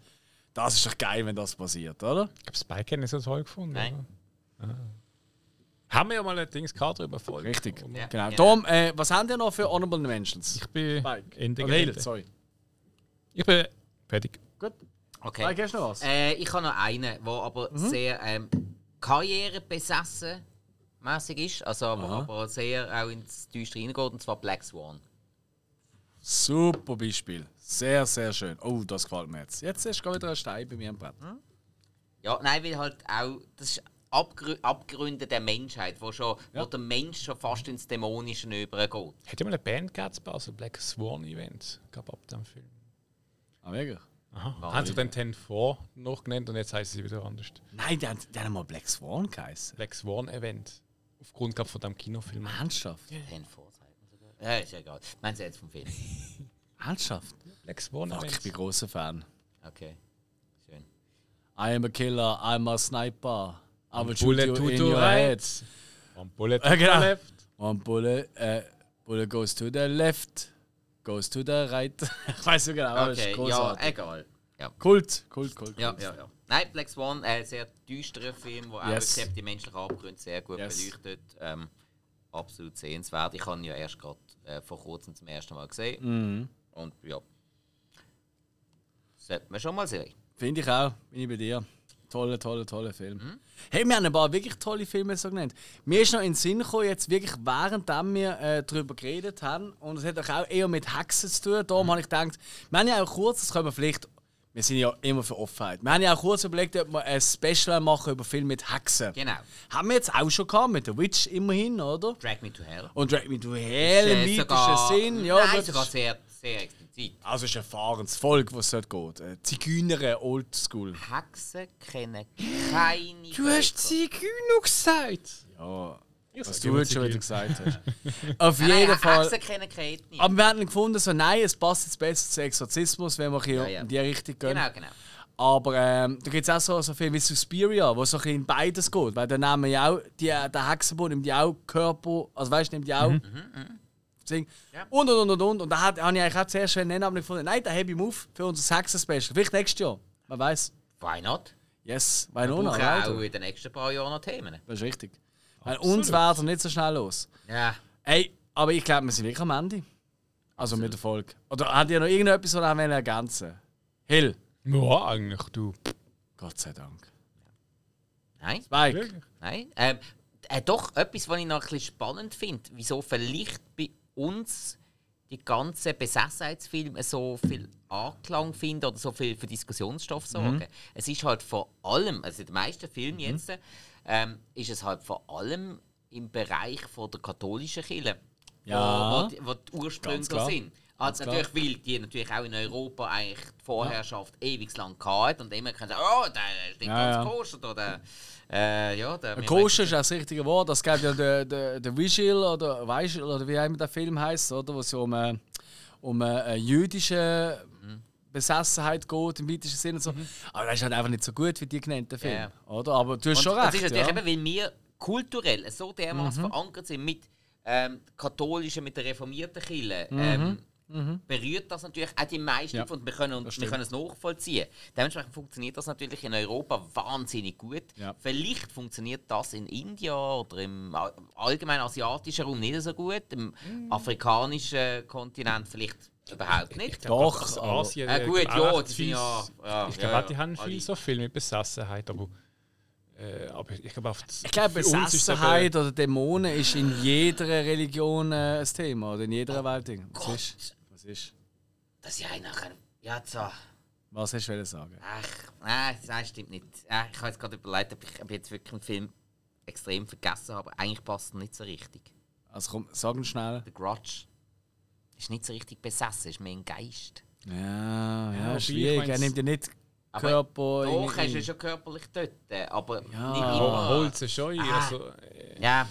Das ist doch geil, wenn das passiert, oder? Ich habe Spike nicht so toll gefunden. Nein. Ah. Haben wir ja mal ein Dings gehabt drüber voll. Richtig. Ja, Genau. genau. Tom, äh, was haben ihr noch für Honorable Mentions? Ich bin Spike. in der Gelände. sorry. Ich bin fertig. Gut. Okay. Spike, hast du noch was? Äh, ich habe noch einen, der aber sehr ähm, karrierebesessen mäßig ist, also aber, aber sehr auch ins Düstere reingeht, und zwar Black Swan. Super Beispiel. Sehr, sehr schön. Oh, das gefällt mir jetzt. Jetzt ist gerade wieder ein Stein bei mir am Brett. Ja, nein, weil halt auch, das ist Abgrü Abgründe der Menschheit, wo, schon, Ja. wo der Mensch schon fast ins Dämonische übergeht. Hätte mal eine Band gehabt, Basel, Black Swan Event, gab ab dem Film. Ah, wirklich? Aha. Haben sie dann Ten 4 noch genannt und jetzt heißen sie wieder anders. Nein, die haben, die haben mal Black Swan geheißen. Black Swan Event. Aufgrund glaub, von dem Kinofilm. Ernsthaft? Ten vor, sagt man sogar. Ja, ist ja egal. Meinen Sie jetzt vom Film? Ernsthaft? Black Swan Fuck, ich bin großer Fan. Okay. Schön. I am a killer, I'm a sniper. I will shoot Bullet you to in the your right. head. One bullet Äh, to genau. the left. One bullet, äh, bullet goes to the left, goes to the right. ich weiß nicht genau, aber es ist Okay, ja, großartig. egal. Ja. Kult, Kult, Kult. Ja, Kult. ja, ja. Nein, Black Swan, äh, sehr düsterer Film, der Yes. auch die menschlichen Abgründe sehr gut Yes. beleuchtet. Ähm, absolut sehenswert. Ich habe ihn ja erst gerade äh, vor kurzem zum ersten Mal gesehen. Mhm. Und ja. Sollte man schon mal sehen. Finde ich auch, bin ich bei dir. Toller, toller, toller Film. Mhm. Hey, wir haben ein paar wirklich tolle Filme so genannt. Mir ist noch in den Sinn gekommen, jetzt wirklich während wir äh, darüber geredet haben, und es hat auch eher mit Hexen zu tun. Darum Mhm. habe ich gedacht, wir haben ja auch kurz, das können wir vielleicht, wir sind ja immer für Offenheit, wir haben ja auch kurz überlegt, ob wir ein Special machen über Filme mit Hexen. Genau. Haben wir jetzt auch schon gehabt, mit The Witch immerhin, oder? Drag Me to Hell. Und Drag Me to Hell im Äh, weitesten sogar- Sinn. Ja, Nein, sogar sehr, sehr explizit. Also es ist ein fahrendes Volk, was dort geht. Äh, Zigeuner, Oldschool. Hexen kennen keine Du hast. Zigeuner gesagt. Ja, was sag du jetzt schon wieder gesagt hast. Auf Nein, jeden nein, Fall. Hexen kennen keine Ethnie. Aber wir haben gefunden, so, nein, es passt jetzt besser zu Exorzismus, wenn wir hier Ja, ja. in die Richtung gehen. Genau, genau. Aber ähm, da gibt es auch so, so viel wie Suspiria, wo so ein bisschen in beides geht. Weil da nehmen ja auch, die, der Hexenbund nimmt ja auch Körper, also weißt du, nimmt ja auch. Sing. Ja. Und und und und und. Und da hat- habe ich eigentlich auch zuerst aber nicht gefunden, nein, da habe ich auf für unser Hexen-Special. Vielleicht nächstes Jahr. Man weiß. Why not? Yes, weil Wir noch brauchen right? auch in den nächsten paar Jahren noch Themen. Das ist richtig. Weil uns wäre er nicht so schnell los. Ja. Ey, aber ich glaube, wir sind wirklich am Ende. Also mit der Folge. Oder hat ihr noch irgendetwas, was ihr wollt ergänzen Hill. Ja, eigentlich, du. Gott sei Dank. Nein, Spike. Wirklich? nein. Ähm, äh, doch, etwas, was ich noch ein bisschen spannend finde, wieso vielleicht bei uns die ganzen Besessenheitsfilme so viel Anklang finden oder so viel für Diskussionsstoff sorgen. Mhm. Es ist halt vor allem, also in den meisten Filmen jetzt, ähm, ist es halt vor allem im Bereich von der katholischen Kirche, Ja. wo, wo, die, Ursprünge Ganz klar. sind. Also natürlich, weil die natürlich auch in Europa eigentlich die Vorherrschaft ewig lang gehabt und immer können sagen, oh, der ist nicht Ja, ganz ja. koscher oder äh, ja, der Koscher ist auch das richtige Wort. Es gibt ja den, den, den Vigil oder Vigil oder wie immer der Film heißt, oder? Wo es um, äh, um äh, eine jüdische Besessenheit geht im weitesten Sinne so. Aber das ist halt einfach nicht so gut wie die genannten Filme, Ja. oder? Aber du hast Und schon das recht. ist natürlich ja. Mhm. eben, weil wir kulturell so dermaßen verankert sind mit ähm, katholischen, mit der reformierten Kirche. Ähm, Berührt das natürlich auch die meisten Mhm. Ja, und wir können, wir können es nachvollziehen. Dementsprechend funktioniert das natürlich in Europa wahnsinnig gut. Ja. Vielleicht funktioniert das in India oder im all- allgemeinen asiatischen Raum nicht so gut, im Mhm. afrikanischen Kontinent vielleicht überhaupt nicht. Doch, Also aber- Asien, Äh, gut, ja, die sind ja. ja Ich ja, glaube, ja, auch die haben viel so viel mit Besessenheit, aber, äh, aber ich glaube, auf Ich glaube, für uns ist es Besessenheit oder Dämonen ist in jeder Religion äh, ein Thema oder in jeder Welt. Was Gott. ist? Was ist? Das ist ja nachher. Ja, so. Was hast du wollen sagen? Ach, nein, das stimmt nicht. Ich habe jetzt gerade überlegt, ob ich, ob ich jetzt wirklich einen Film extrem vergessen habe. Eigentlich passt er nicht so richtig. Also komm, sag ihn schnell. Der Grudge ist nicht so richtig besessen, ist mehr ein Geist. Ja, ja, wobei, schwierig. Er nimmt ja nicht Aber Körper. Doch, ist irgendwie- ja schon körperlich dort, äh, aber Ja. nicht immer. holt es schon. Ah. Also, äh, Ja,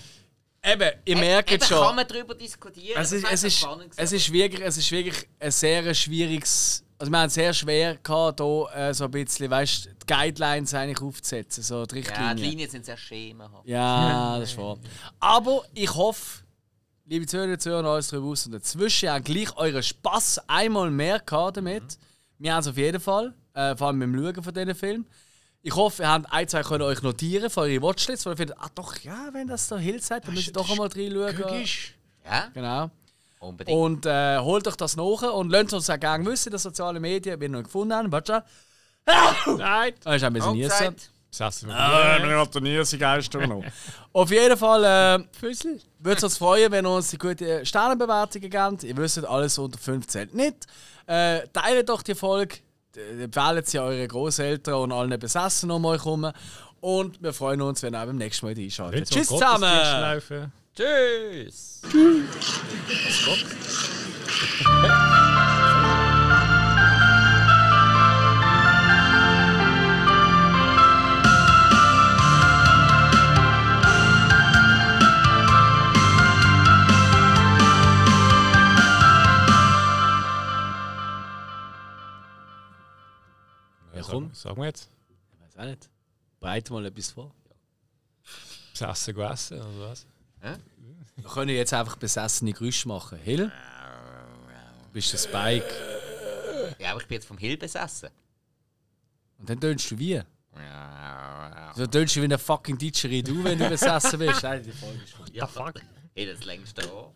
Eben, ihr merkt Eben schon. kann man darüber diskutieren. Es ist, es, ist, spannend es, ist wirklich, es ist wirklich ein sehr schwieriges. Also, wir haben es sehr schwer gehabt, hier äh, so ein bisschen, weißt die Guidelines eigentlich aufzusetzen, so die Ja, die. Linien sind sehr schemenhaft. Ja, das ist wahr. Aber ich hoffe, liebe Zuhörer Zuhörer, alles darüber aus und dazwischen, ihr habt gleich euren Spass einmal mehr gehabt damit. Wir haben es auf jeden Fall, äh, vor allem beim Schauen von diesen Film. Ich hoffe, ihr habt ein, zwei können euch notieren für eure Watchlist, weil ihr findet, ah doch, ja, wenn das so Hilfe hat, dann müsst ihr doch einmal reinschauen. Ja, Genau. unbedingt. Und äh, holt euch das nach und lasst uns auch gerne wissen, in den sozialen Medien, wenn ihr noch gefunden habt. Warte schon. Nein! Ah, ist ein bisschen niesen. gesagt, Besessen von Ah, mir. wir gratulieren Sie Geister noch. Auf jeden Fall äh, würde es uns freuen, wenn ihr uns die gute Sternenbewertungen gebt. Ihr wisst, alles unter 5 zählt nicht. Äh, teilt doch die Folge, empfehlen sie eure Großeltern und allen Besessen um euch herum. Und wir freuen uns, wenn ihr auch beim nächsten Mal einschaltet. Tschüss zusammen! laufen. Tschüss! komm. Sagen, sagen wir jetzt. Ich weiß auch nicht. Bereite mal etwas vor. Besessen gegessen oder was? Wir können jetzt einfach besessene Geräusche machen. Hill? Du bist der Spike. Ja, aber ich bin jetzt vom Hill besessen. Und dann tönst du wie? So tönst du wie ein fucking Didgeridoo, wenn du besessen bist. Nein, die Folge ist vorbei. ja fuck. Hey, das längste Ohr.